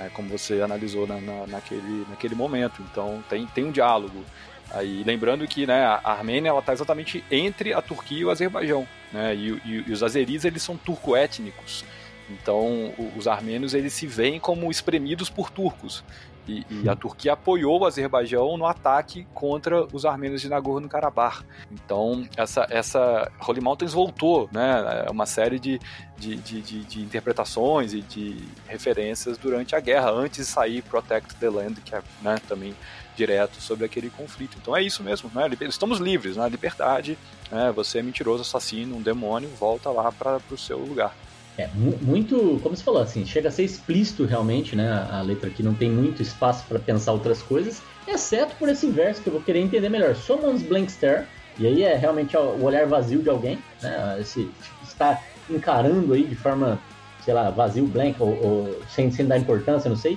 É, como você analisou na, na, naquele, naquele momento. Então tem, tem um diálogo. Aí, lembrando que né, a Armênia está exatamente entre a Turquia e o Azerbaijão. Né? E, e, e os azeris eles são turco-étnicos. Então, os armênios eles se veem como espremidos por turcos. E, e, a Turquia apoiou o Azerbaijão no ataque contra os armênios de Nagorno-Karabakh. Então, essa, essa Holy Mountains voltou, né? É uma série de, de, de, de, de interpretações e de referências durante a guerra, antes de sair Protect the Land, que é né, também direto sobre aquele conflito. Então é isso mesmo, né? estamos livres, né? liberdade, né? você é mentiroso, assassino, um demônio, volta lá para o seu lugar. É, muito, como você falou, assim, chega a ser explícito realmente, né? A letra aqui não tem muito espaço para pensar outras coisas, exceto por esse verso que eu vou querer entender melhor. Someone's blank stare, e aí é realmente o olhar vazio de alguém, né? Esse, está encarando aí de forma, sei lá, vazio, blank, ou, ou sem, sem dar importância, não sei.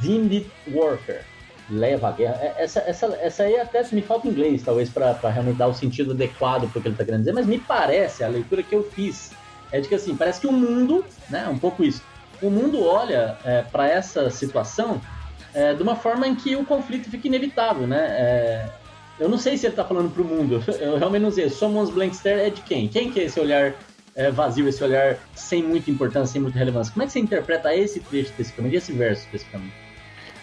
Deemed warfare, leva a guerra. É, essa, essa, essa aí até me falta inglês, talvez, para realmente dar o sentido adequado para o que ele está querendo dizer, mas me parece, a leitura que eu fiz é de que assim, parece que o mundo, né, um pouco isso, o mundo olha é, para essa situação é, de uma forma em que o conflito fica inevitável, né? É, eu não sei se ele está falando para o mundo, eu realmente não sei. Someone's blank stare é de quem? Quem que é esse olhar é, vazio, esse olhar sem muita importância, sem muita relevância? Como é que você interpreta esse trecho especificamente, esse verso especificamente?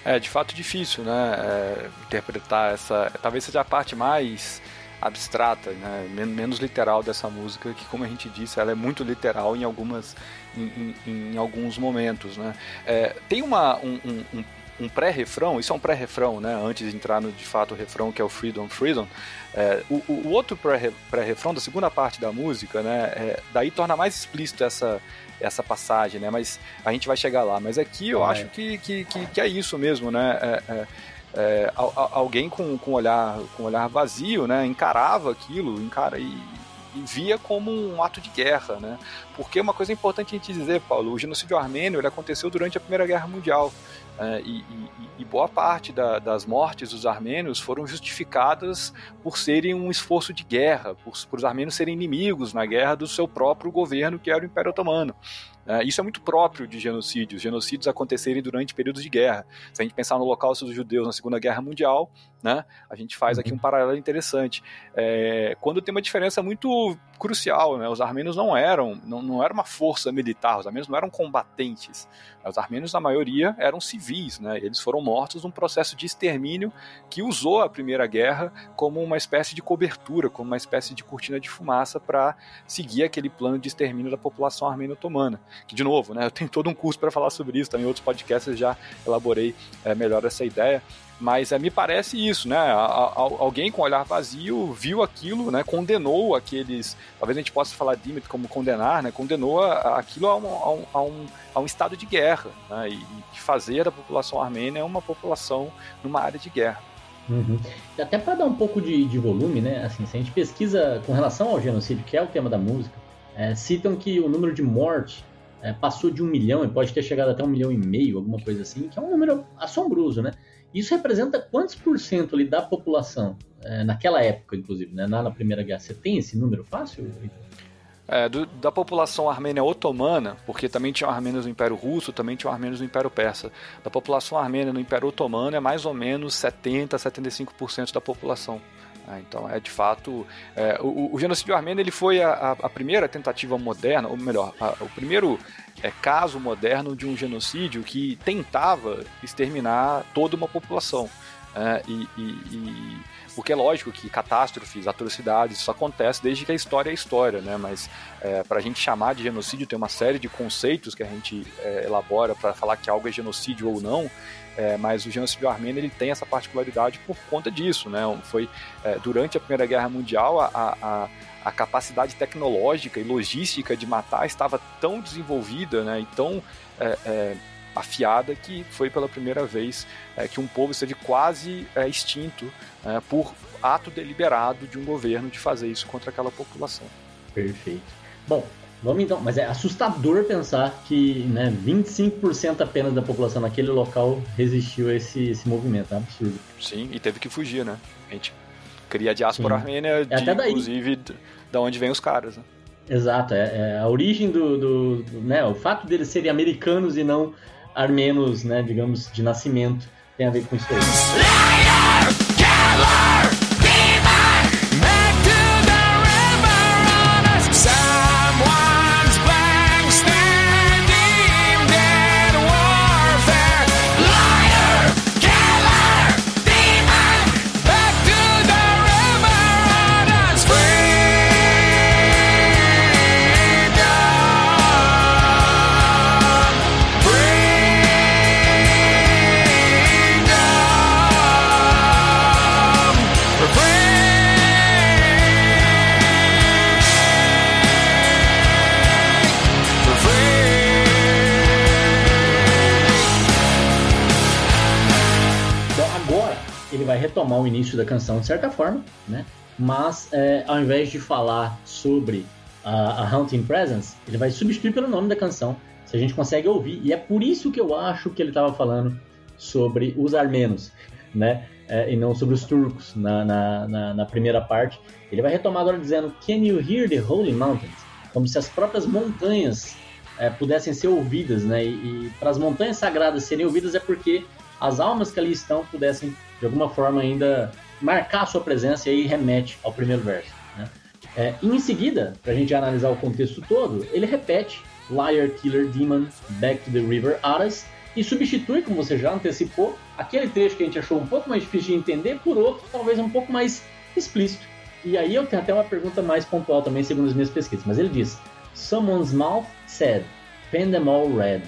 É de fato difícil, né? É, interpretar essa. Talvez seja a parte mais abstrata, né, menos literal dessa música, que como a gente disse, ela é muito literal em algumas, em, em, em alguns momentos, né. É, tem uma, um, um, um pré-refrão, isso é um pré-refrão, né? Antes de entrar no de fato o refrão que é o Freedom Freedom. É, o, o, outro pré-refrão da segunda parte da música, né? É, daí torna mais explícito essa, essa passagem, né? Mas a gente vai chegar lá. Mas aqui eu acho que, que, que, que, é isso mesmo, né? É, é é, alguém com, com, olhar, com olhar vazio, né, encarava aquilo, encara, e, e, via como um ato de guerra, né? Porque uma coisa importante a gente dizer, Paulo, o genocídio armênio ele aconteceu durante a Primeira Guerra Mundial. É, e, e, e, boa parte da, das mortes dos armênios foram justificadas por serem um esforço de guerra, por, por os armênios serem inimigos na guerra do seu próprio governo, que era o Império Otomano. É, isso é muito próprio de genocídios, genocídios acontecerem durante períodos de guerra. Se a gente pensar no Holocausto dos judeus na Segunda Guerra Mundial, né, a gente faz aqui um paralelo interessante. É, quando tem uma diferença muito crucial, né, os armênios não eram, não, não era uma força militar, os armênios não eram combatentes. Os armênios, na maioria, eram civis, né, eles foram mortos num processo de extermínio que usou a Primeira Guerra como uma espécie de cobertura, como uma espécie de cortina de fumaça para seguir aquele plano de extermínio da população armênia otomana. Que de novo, né, eu tenho todo um curso para falar sobre isso, também outros podcasts eu já elaborei é, melhor essa ideia, mas é, me parece isso, né? alguém com olhar vazio viu aquilo, né? Condenou aqueles. Talvez a gente possa falar de como condenar, né? Condenou aquilo a um, a um, a um, a um estado de guerra, né? E, e fazer da população armênia uma população numa área de guerra. Uhum. Até para dar um pouco de, de volume, né? Assim, se a gente pesquisa com relação ao genocídio, que é o tema da música, é, citam que o número de mortes é, passou de um milhão e pode ter chegado até um milhão e meio, alguma coisa assim, que é um número assombroso, né? Isso representa quantos por cento ali da população, é, naquela época, inclusive, né, na, na Primeira Guerra? Você tem esse número fácil? É, do, da população armênia otomana, porque também tinha armênios no Império Russo, também tinha armênios no Império Persa. Da população armênia no Império Otomano é mais ou menos 70 a 75% da população. É, então, é de fato. É, o, o, genocídio armênio ele foi a, a, primeira tentativa moderna, ou melhor, a, o primeiro é, caso moderno de um genocídio que tentava exterminar toda uma população. É, e, e, e, porque é lógico que catástrofes, atrocidades, isso acontece desde que a história é história, né? Mas é, para a gente chamar de genocídio tem uma série de conceitos que a gente é, elabora para falar que algo é genocídio ou não. É, mas o genocídio armênio ele tem essa particularidade por conta disso, né? Foi é, durante a Primeira Guerra Mundial a, a, a, capacidade tecnológica e logística de matar estava tão desenvolvida, né? E tão é, é afiada que foi pela primeira vez é, que um povo esteve quase é, extinto é, por ato deliberado de um governo de fazer isso contra aquela população. Perfeito. Bom, vamos então, mas é assustador pensar que né, 25% apenas da população naquele local resistiu a esse, esse movimento, é absurdo. Sim, e teve que fugir, né? A gente cria a diáspora Sim. armênia, é de, inclusive, da onde vem os caras, né? Exato, é, é, a origem do, do, do, né, o fato deles serem americanos e não armenos, né, digamos, de nascimento, tem a ver com isso aí. Retomar o início da canção de certa forma, né? Mas é, ao invés de falar sobre a, a Hunting Presence, ele vai substituir pelo nome da canção, se a gente consegue ouvir. E é por isso que eu acho que ele estava falando sobre os armenos, né? É, e não sobre os turcos na, na, na, na, primeira parte. Ele vai retomar agora dizendo Can you hear the holy mountains? Como se as próprias montanhas é, pudessem ser ouvidas, né? E, e para as montanhas sagradas serem ouvidas é porque as almas que ali estão pudessem de alguma forma ainda marcar a sua presença e aí remete ao primeiro verso. Né? É, e em seguida, para a gente analisar o contexto todo, ele repete Liar, Killer, Demon, Back to the River, Aras e substitui, como você já antecipou, aquele trecho que a gente achou um pouco mais difícil de entender por outro, talvez um pouco mais explícito. E aí eu tenho até uma pergunta mais pontual também, segundo as minhas pesquisas. Mas ele diz: Someone's mouth said, pen them all red.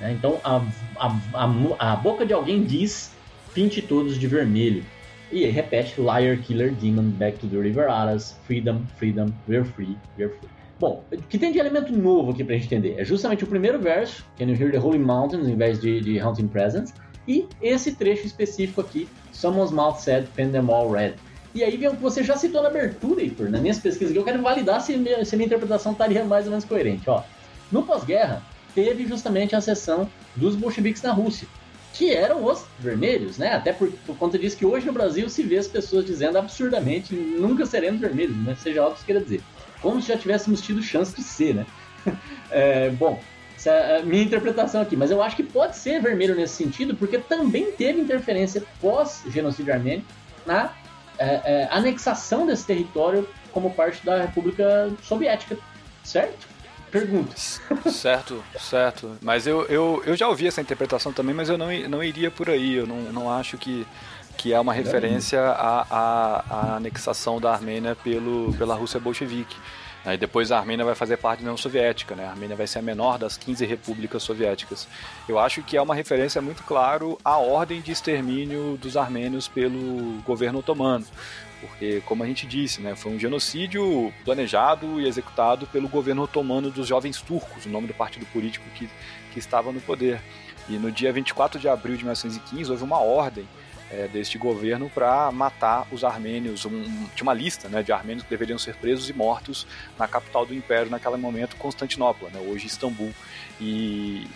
Né? Então a, a, a, a boca de alguém diz pinte todos de vermelho. E repete Liar, Killer, Demon, Back to the River Aras, Freedom, Freedom, We're Free, We're Free. Bom, o que tem de elemento novo aqui pra gente entender? É justamente o primeiro verso, Can You Hear the Holy Mountains, em vez de, de Hunting Presence, e esse trecho específico aqui, Someone's Mouth Said, Pen Them All Red. E aí vem o que você já citou na abertura, Heitor, nas minhas pesquisas, que eu quero validar se minha, se minha interpretação estaria mais ou menos coerente. Ó, no pós-guerra, teve justamente a sessão dos bolcheviques na Rússia que eram os vermelhos, né? Até por, por, conta disso que hoje no Brasil se vê as pessoas dizendo absurdamente nunca seremos vermelhos, né? Seja lá o que queira dizer. Como se já tivéssemos tido chance de ser, né? é, bom, essa é a minha interpretação aqui, mas eu acho que pode ser vermelho nesse sentido, porque também teve interferência pós-genocídio armênio na é, é, anexação desse território como parte da República Soviética, certo? Perguntas. Certo, certo. Mas eu, eu, eu já ouvi essa interpretação também, mas eu não, não iria por aí. Eu não, não acho que, que é uma referência à, anexação da Armênia pelo, pela Rússia bolchevique. Aí depois a Armênia vai fazer parte da União Soviética, né? A Armênia vai ser a menor das 15 repúblicas soviéticas. Eu acho que é uma referência muito claro à ordem de extermínio dos armênios pelo governo otomano porque, como a gente disse, né, foi um genocídio planejado e executado pelo governo otomano dos jovens turcos, o nome do partido político que, que estava no poder. E no dia 24 de abril de 1915 houve uma ordem é, deste governo para matar os armênios. Um, tinha uma lista né, de armênios que deveriam ser presos e mortos na capital do império naquele momento, Constantinopla, né, hoje Istambul. E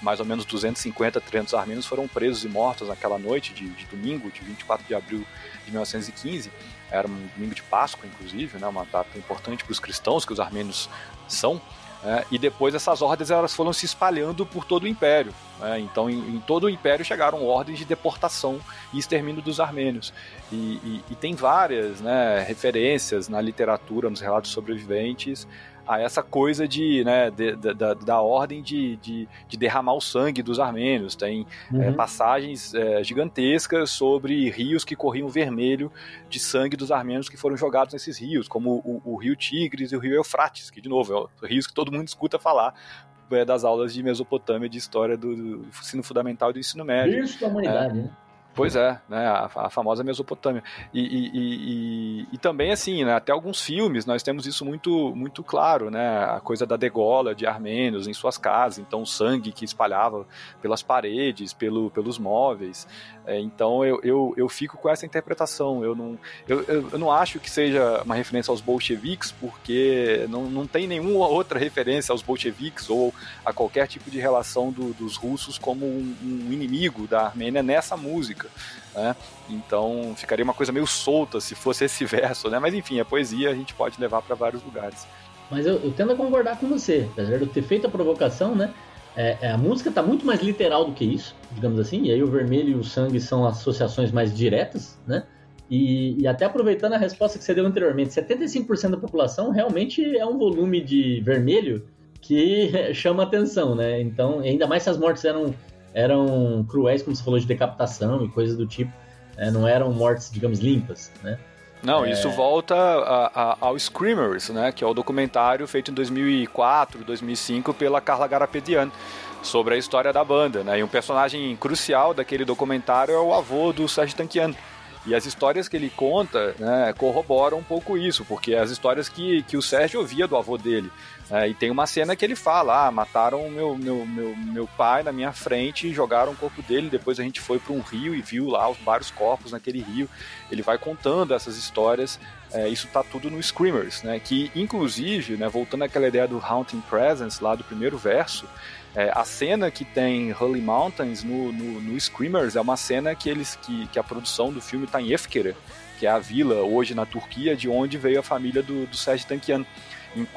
mais ou menos 250, 300 armênios foram presos e mortos naquela noite de, de domingo, de 24 de abril de 1915 era um domingo de Páscoa, inclusive, né, uma data importante para os cristãos, que os armênios são, é, e depois essas ordens elas foram se espalhando por todo o império. É, então, em, em, todo o império chegaram ordens de deportação e extermínio dos armênios. E, e, e tem várias né, referências na literatura, nos relatos sobreviventes, a essa coisa de, né, de, de, da, da ordem de, de, de, derramar o sangue dos armênios. Tem é, uhum. é, passagens é, gigantescas sobre rios que corriam vermelho de sangue dos armênios que foram jogados nesses rios, como o, o rio Tigres e o rio Eufrates, que, de novo, é rios que todo mundo escuta falar é, das aulas de Mesopotâmia, de história do, do ensino fundamental e do ensino médio. Isso da humanidade, é. né? Pois é, né, a, a famosa Mesopotâmia. E, e, e, e, também, assim, né, até alguns filmes nós temos isso muito, muito claro, né, a coisa da degola de armênios em suas casas, então o sangue que espalhava pelas paredes, pelo, pelos móveis. É, então eu, eu, eu fico com essa interpretação. Eu não, eu, eu, não acho que seja uma referência aos bolcheviques, porque não, não tem nenhuma outra referência aos bolcheviques ou a qualquer tipo de relação do, dos russos como um, um inimigo da Armênia nessa música. Né? Então ficaria uma coisa meio solta se fosse esse verso, né? Mas enfim, a poesia a gente pode levar para vários lugares. Mas eu, eu, tendo a concordar com você, apesar de eu ter feito a provocação, né? É, é, a música está muito mais literal do que isso, digamos assim, e aí o vermelho e o sangue são associações mais diretas, né? E, e até aproveitando a resposta que você deu anteriormente, 75% da população realmente é um volume de vermelho que chama atenção, né? Então, ainda mais se as mortes eram, eram cruéis, como você falou, de decapitação e coisas do tipo, né? não eram mortes, digamos, limpas, né? Não, é... isso volta a, a, ao Screamers, né, que é o documentário feito em 2004, 2005 pela Carla Garapedian sobre a história da banda, né? E um personagem crucial daquele documentário é o avô do Serge Tankian. E as histórias que ele conta né, corroboram um pouco isso, porque as histórias que, que o Sérgio ouvia do avô dele. É, e tem uma cena que ele fala: ah, mataram meu, meu, meu, meu pai na minha frente e jogaram o corpo dele. Depois a gente foi para um rio e viu lá os vários corpos naquele rio. Ele vai contando essas histórias. É, isso tá tudo no Screamers, né? Que inclusive, né, voltando àquela ideia do Haunting Presence lá do primeiro verso, é, a cena que tem Holy Mountains no, no, no, Screamers é uma cena que eles que, que a produção do filme está em Efkere, que é a vila hoje na Turquia de onde veio a família do, do Serge Tankian.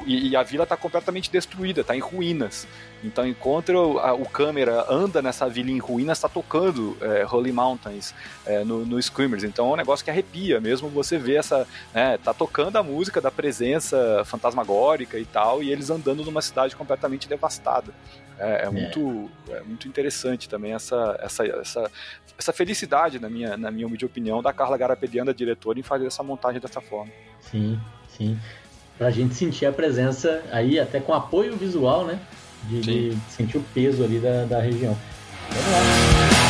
E, e a vila está completamente destruída, está em ruínas. Então, enquanto a, o câmera anda nessa vila em ruínas, está tocando é, Holy Mountains é, no, no, Screamers. Então, é um negócio que arrepia mesmo você ver essa. Né, tá tocando a música da presença fantasmagórica e tal, e eles andando numa cidade completamente devastada. É, é, muito, é. muito interessante também essa, essa, essa, essa felicidade, na minha, na minha opinião, da Carla Garapedian, da diretora, em fazer essa montagem dessa forma. Sim, sim. Pra gente sentir a presença aí, até com apoio visual, né? De, de sentir o peso ali da, da região. Vamos lá.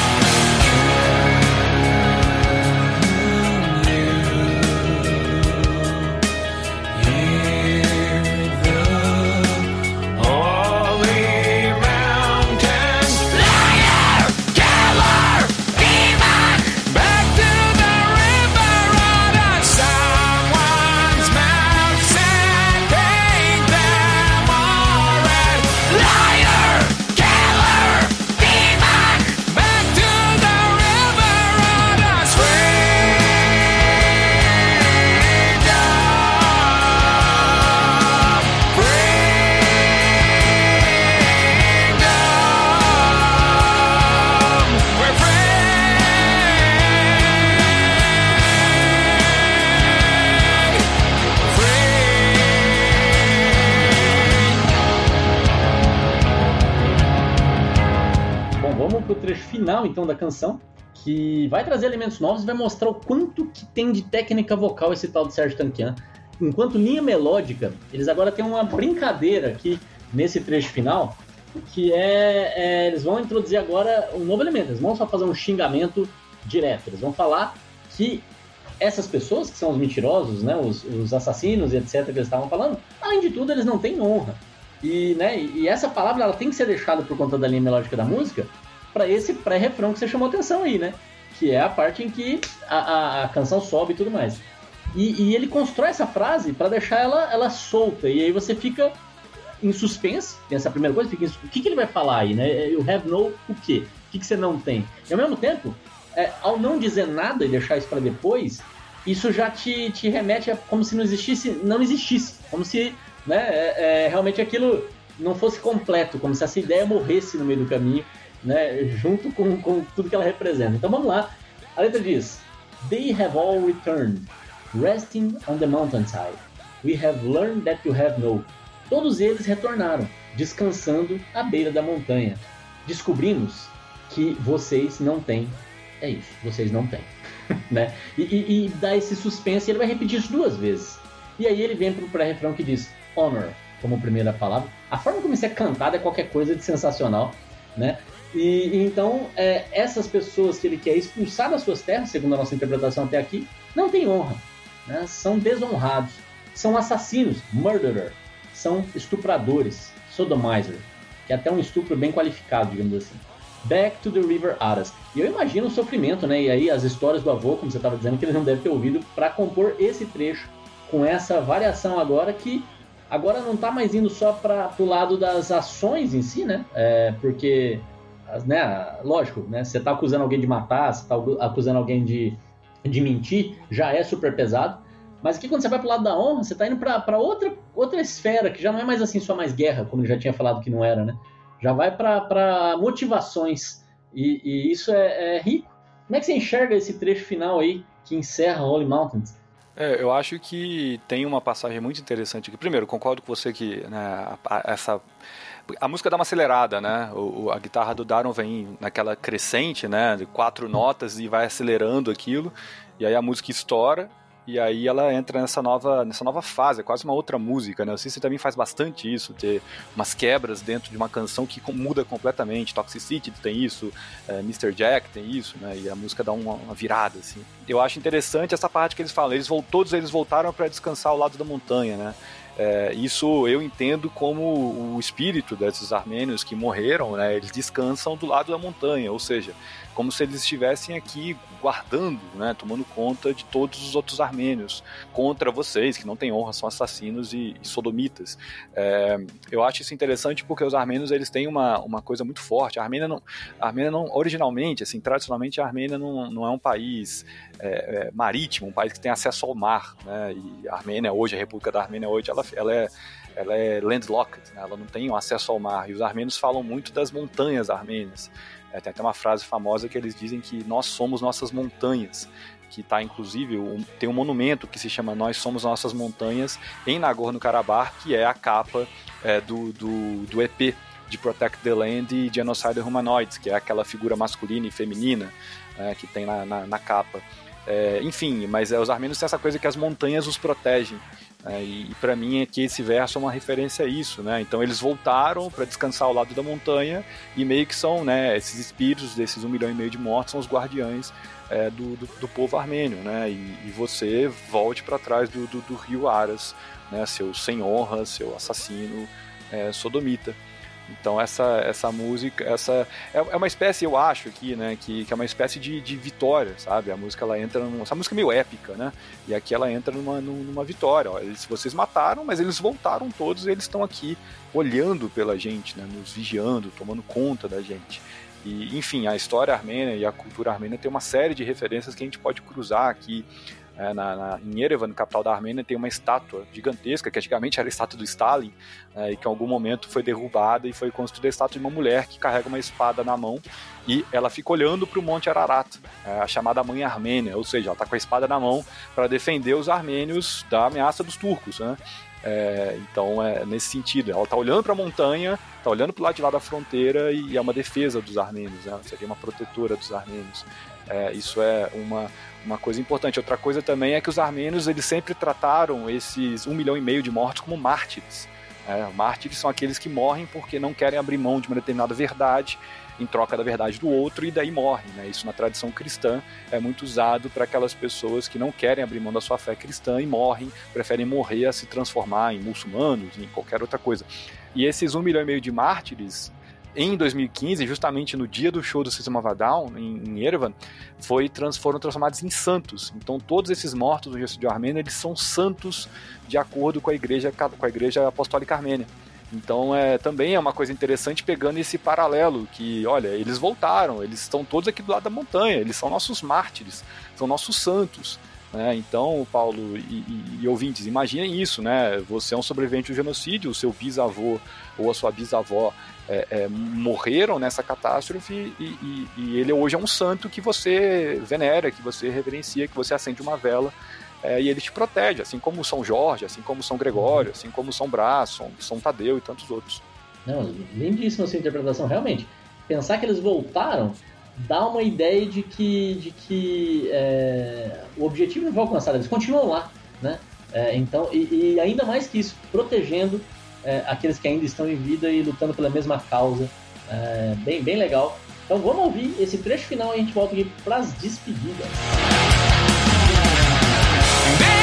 Final então da canção, que vai trazer elementos novos e vai mostrar o quanto que tem de técnica vocal esse tal de Sérgio Tanquian. Enquanto linha melódica, eles agora têm uma brincadeira aqui nesse trecho final, que é, é, eles vão introduzir agora um novo elemento. Eles vão só fazer um xingamento direto. Eles vão falar que essas pessoas que são os mentirosos, né, os, os assassinos etc que eles estavam falando, além de tudo eles não têm honra. E, né, e essa palavra ela tem que ser deixada por conta da linha melódica da música, para esse pré-refrão que você chamou atenção aí, né? que é a parte em que a, a, a canção sobe e tudo mais. E, e ele constrói essa frase para deixar ela, ela solta, e aí você fica em suspense, tem essa primeira coisa, fica em, o que, que ele vai falar aí, né? You have no o quê? O que, que você não tem? E ao mesmo tempo, é, ao não dizer nada e deixar isso para depois, isso já te, te remete a como se não existisse, não existisse, como se né, é, é, realmente aquilo não fosse completo, como se essa ideia morresse no meio do caminho, né, junto com, com tudo que ela representa. Então vamos lá. A letra diz: They have all returned, resting on the mountainside. We have learned that you have no. Todos eles retornaram, descansando à beira da montanha. Descobrimos que vocês não têm. É isso, vocês não têm. né? E, e, e, dá esse suspense, ele vai repetir isso duas vezes. E aí ele vem pro pré-refrão que diz honor como primeira palavra. A forma como isso é cantado é qualquer coisa de sensacional, né? E, então é, essas pessoas que ele quer expulsar das suas terras, segundo a nossa interpretação até aqui, não têm honra, né? São desonrados, são assassinos, murderer, são estupradores, sodomizer, que é até um estupro bem qualificado, digamos assim. Back to the River Aras. E eu imagino o sofrimento, né? E aí as histórias do avô, como você estava dizendo, que ele não deve ter ouvido para compor esse trecho com essa variação agora que agora não está mais indo só para o lado das ações em si, né? É, porque, né, lógico, né? Você está acusando alguém de matar, você está acusando alguém de, de mentir, já é super pesado. Mas aqui quando você vai para o lado da honra, você está indo para outra, outra esfera, que já não é mais assim só mais guerra, como já tinha falado que não era, né? já vai para motivações. E, e isso é, é, rico. Como é que você enxerga esse trecho final aí que encerra Holy Mountains? É, eu acho que tem uma passagem muito interessante aqui. Primeiro, concordo com você que né, essa a música dá uma acelerada, né? O, a guitarra do Daron vem naquela crescente, né? De quatro notas e vai acelerando aquilo. E aí a música estoura e aí ela entra nessa nova, nessa nova fase, é quase uma outra música, né? O System também faz bastante isso, ter umas quebras dentro de uma canção que muda completamente. Toxicity tem isso, é, Mr. Jack tem isso, né? E a música dá uma, uma, virada, assim. Eu acho interessante essa parte que eles falam, eles todos eles voltaram para descansar ao lado da montanha, né? É, isso eu entendo como o espírito desses armênios que morreram, né, eles descansam do lado da montanha, ou seja, como se eles estivessem aqui guardando, né, tomando conta de todos os outros armênios contra vocês, que não têm honra, são assassinos e, e sodomitas. É, eu acho isso interessante porque os armênios eles têm uma, uma coisa muito forte. A Armênia não, a Armênia não originalmente, assim, tradicionalmente a Armênia não, não é um país é, é, marítimo, um país que tem acesso ao mar, né, e a Armênia hoje, a República da Armênia hoje, ela, ela é ela é landlocked, né? ela não tem acesso ao mar. E os armênios falam muito das montanhas armênias. É, tem até uma frase famosa que eles dizem que nós somos nossas montanhas, que está inclusive um, tem um monumento que se chama Nós Somos Nossas Montanhas em Nagorno-Karabakh, que é a capa é, do, do, do EP de Protect the Land e Genocide Humanoids, que é aquela figura masculina e feminina é, que tem na, na, na capa. É, enfim, mas é, os armênios têm essa coisa que as montanhas os protegem. É, e, e para mim aqui esse verso é uma referência a isso, né? Então eles voltaram para descansar ao lado da montanha e meio que são, né? Esses espíritos desses um milhão e meio de mortos são os guardiães é, do, do, do, povo armênio, né? E, e você volte para trás do, do, do, rio Aras, né? Seu sem honra, seu assassino é, sodomita. Então essa, essa música, essa é, é, uma espécie, eu acho aqui, né, que, que é uma espécie de, de vitória, sabe? A música ela entra numa, essa música é meio épica, né? E aqui ela entra numa, numa vitória. Ó, eles, vocês mataram, mas eles voltaram todos, e eles estão aqui olhando pela gente, né, nos vigiando, tomando conta da gente. E, enfim, a história armênia e a cultura armênia tem uma série de referências que a gente pode cruzar aqui é, na, na, em Yerevan, capital da Armênia, tem uma estátua gigantesca, que antigamente era a estátua do Stalin, é, e que em algum momento foi derrubada e foi construída a estátua de uma mulher que carrega uma espada na mão e ela fica olhando para o Monte Ararat, é, a chamada Mãe Armênia, ou seja, ela está com a espada na mão para defender os armênios da ameaça dos turcos. Né? É, então é nesse sentido, ela está olhando para a montanha, está olhando para o lado de lá da fronteira e é uma defesa dos armênios, né? seria uma protetora dos armênios. É, isso é uma, uma coisa importante. Outra coisa também é que os armênios eles sempre trataram esses um milhão e meio de mortos como mártires. É, mártires são aqueles que morrem porque não querem abrir mão de uma determinada verdade em troca da verdade do outro e daí morrem. Né? Isso na tradição cristã é muito usado para aquelas pessoas que não querem abrir mão da sua fé cristã e morrem, preferem morrer a se transformar em muçulmanos, em qualquer outra coisa. E esses um milhão e meio de mártires em 2015, justamente no dia do show do System of a Down, em, em Yerevan, foi, foram transformados em santos. Então todos esses mortos do genocídio armênio, eles são santos de acordo com a igreja, com a igreja apostólica armênia. Então é, também é uma coisa interessante pegando esse paralelo, que, olha, eles voltaram, eles estão todos aqui do lado da montanha, eles são nossos mártires, são nossos santos. Né? Então, Paulo e, e, e, ouvintes, imaginem isso, né? Você é um sobrevivente do genocídio, o seu bisavô ou a sua bisavó é, é, morreram nessa catástrofe e, e, ele hoje é um santo que você venera, que você reverencia, que você acende uma vela é, e ele te protege, assim como São Jorge, assim como São Gregório, assim como São Brás, São, São Tadeu e tantos outros. Não, lindíssima sua interpretação, realmente. Pensar que eles voltaram dá uma ideia de que, de que é, o objetivo não foi alcançado, eles continuam lá, né? É, então, e, e, ainda mais que isso, protegendo é, aqueles que ainda estão em vida e lutando pela mesma causa. É, bem, bem legal. Então vamos ouvir esse trecho final e a gente volta aqui para as despedidas. Tem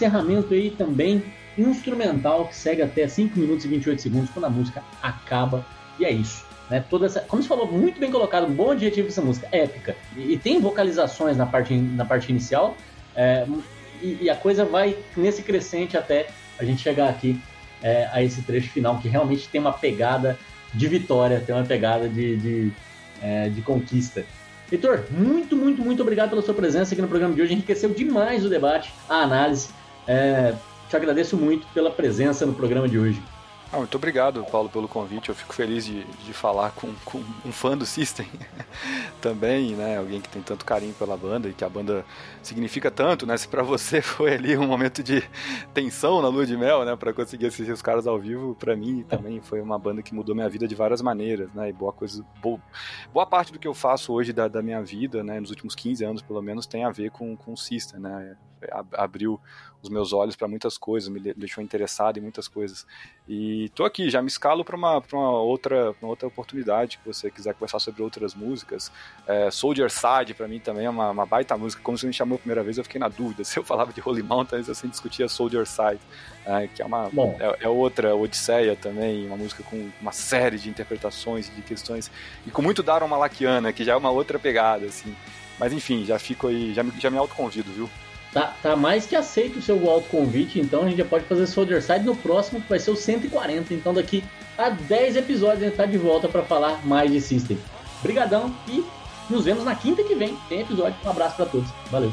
encerramento aí também instrumental que segue até 5 minutos e 28 segundos quando a música acaba. E é isso. Né? Toda essa, como você falou, muito bem colocado, um bom adjetivo essa música, épica. E, e tem vocalizações na parte, na parte inicial, é, e, e, a coisa vai nesse crescente até a gente chegar aqui é, a esse trecho final, que realmente tem uma pegada de vitória, tem uma pegada de, de, é, de conquista. Heitor, muito, muito, muito obrigado pela sua presença aqui no programa de hoje. Enriqueceu demais o debate, a análise. É, te agradeço muito pela presença no programa de hoje. Ah, muito obrigado, Paulo, pelo convite. Eu fico feliz de, de falar com, com um fã do System também, né? Alguém que tem tanto carinho pela banda e que a banda significa tanto, né? Se para você foi ali um momento de tensão na lua de mel, né? Para conseguir assistir os caras ao vivo, para mim também foi uma banda que mudou minha vida de várias maneiras, né? E boa coisa, boa, boa parte do que eu faço hoje da, da minha vida, né? Nos últimos 15 anos, pelo menos, tem a ver com, com o System, né? Abriu os meus olhos para muitas coisas, me deixou interessado em muitas coisas. E tô aqui, já me escalo para uma, uma, outra, uma outra oportunidade, que você quiser conversar sobre outras músicas. É, Soldier Side, para mim, também é uma, uma, baita música. Como você me chamou a primeira vez, eu fiquei na dúvida. Se eu falava de Holy Mountains, eu sempre discutia Soldier Side, é, que é uma é, é, outra Odisseia também, uma música com uma série de interpretações, de questões, e com muito Daron Malakiana, que já é uma outra pegada, assim. Mas enfim, já fico aí, já, já me autoconvido, viu? Tá, tá mais que aceito o seu autoconvite, então a gente já pode fazer Soldier Side no próximo, que vai ser o 140. Então daqui a 10 episódios a gente tá de volta para falar mais de System. Obrigadão e nos vemos na quinta que vem. Tem episódio. Um abraço para todos. Valeu.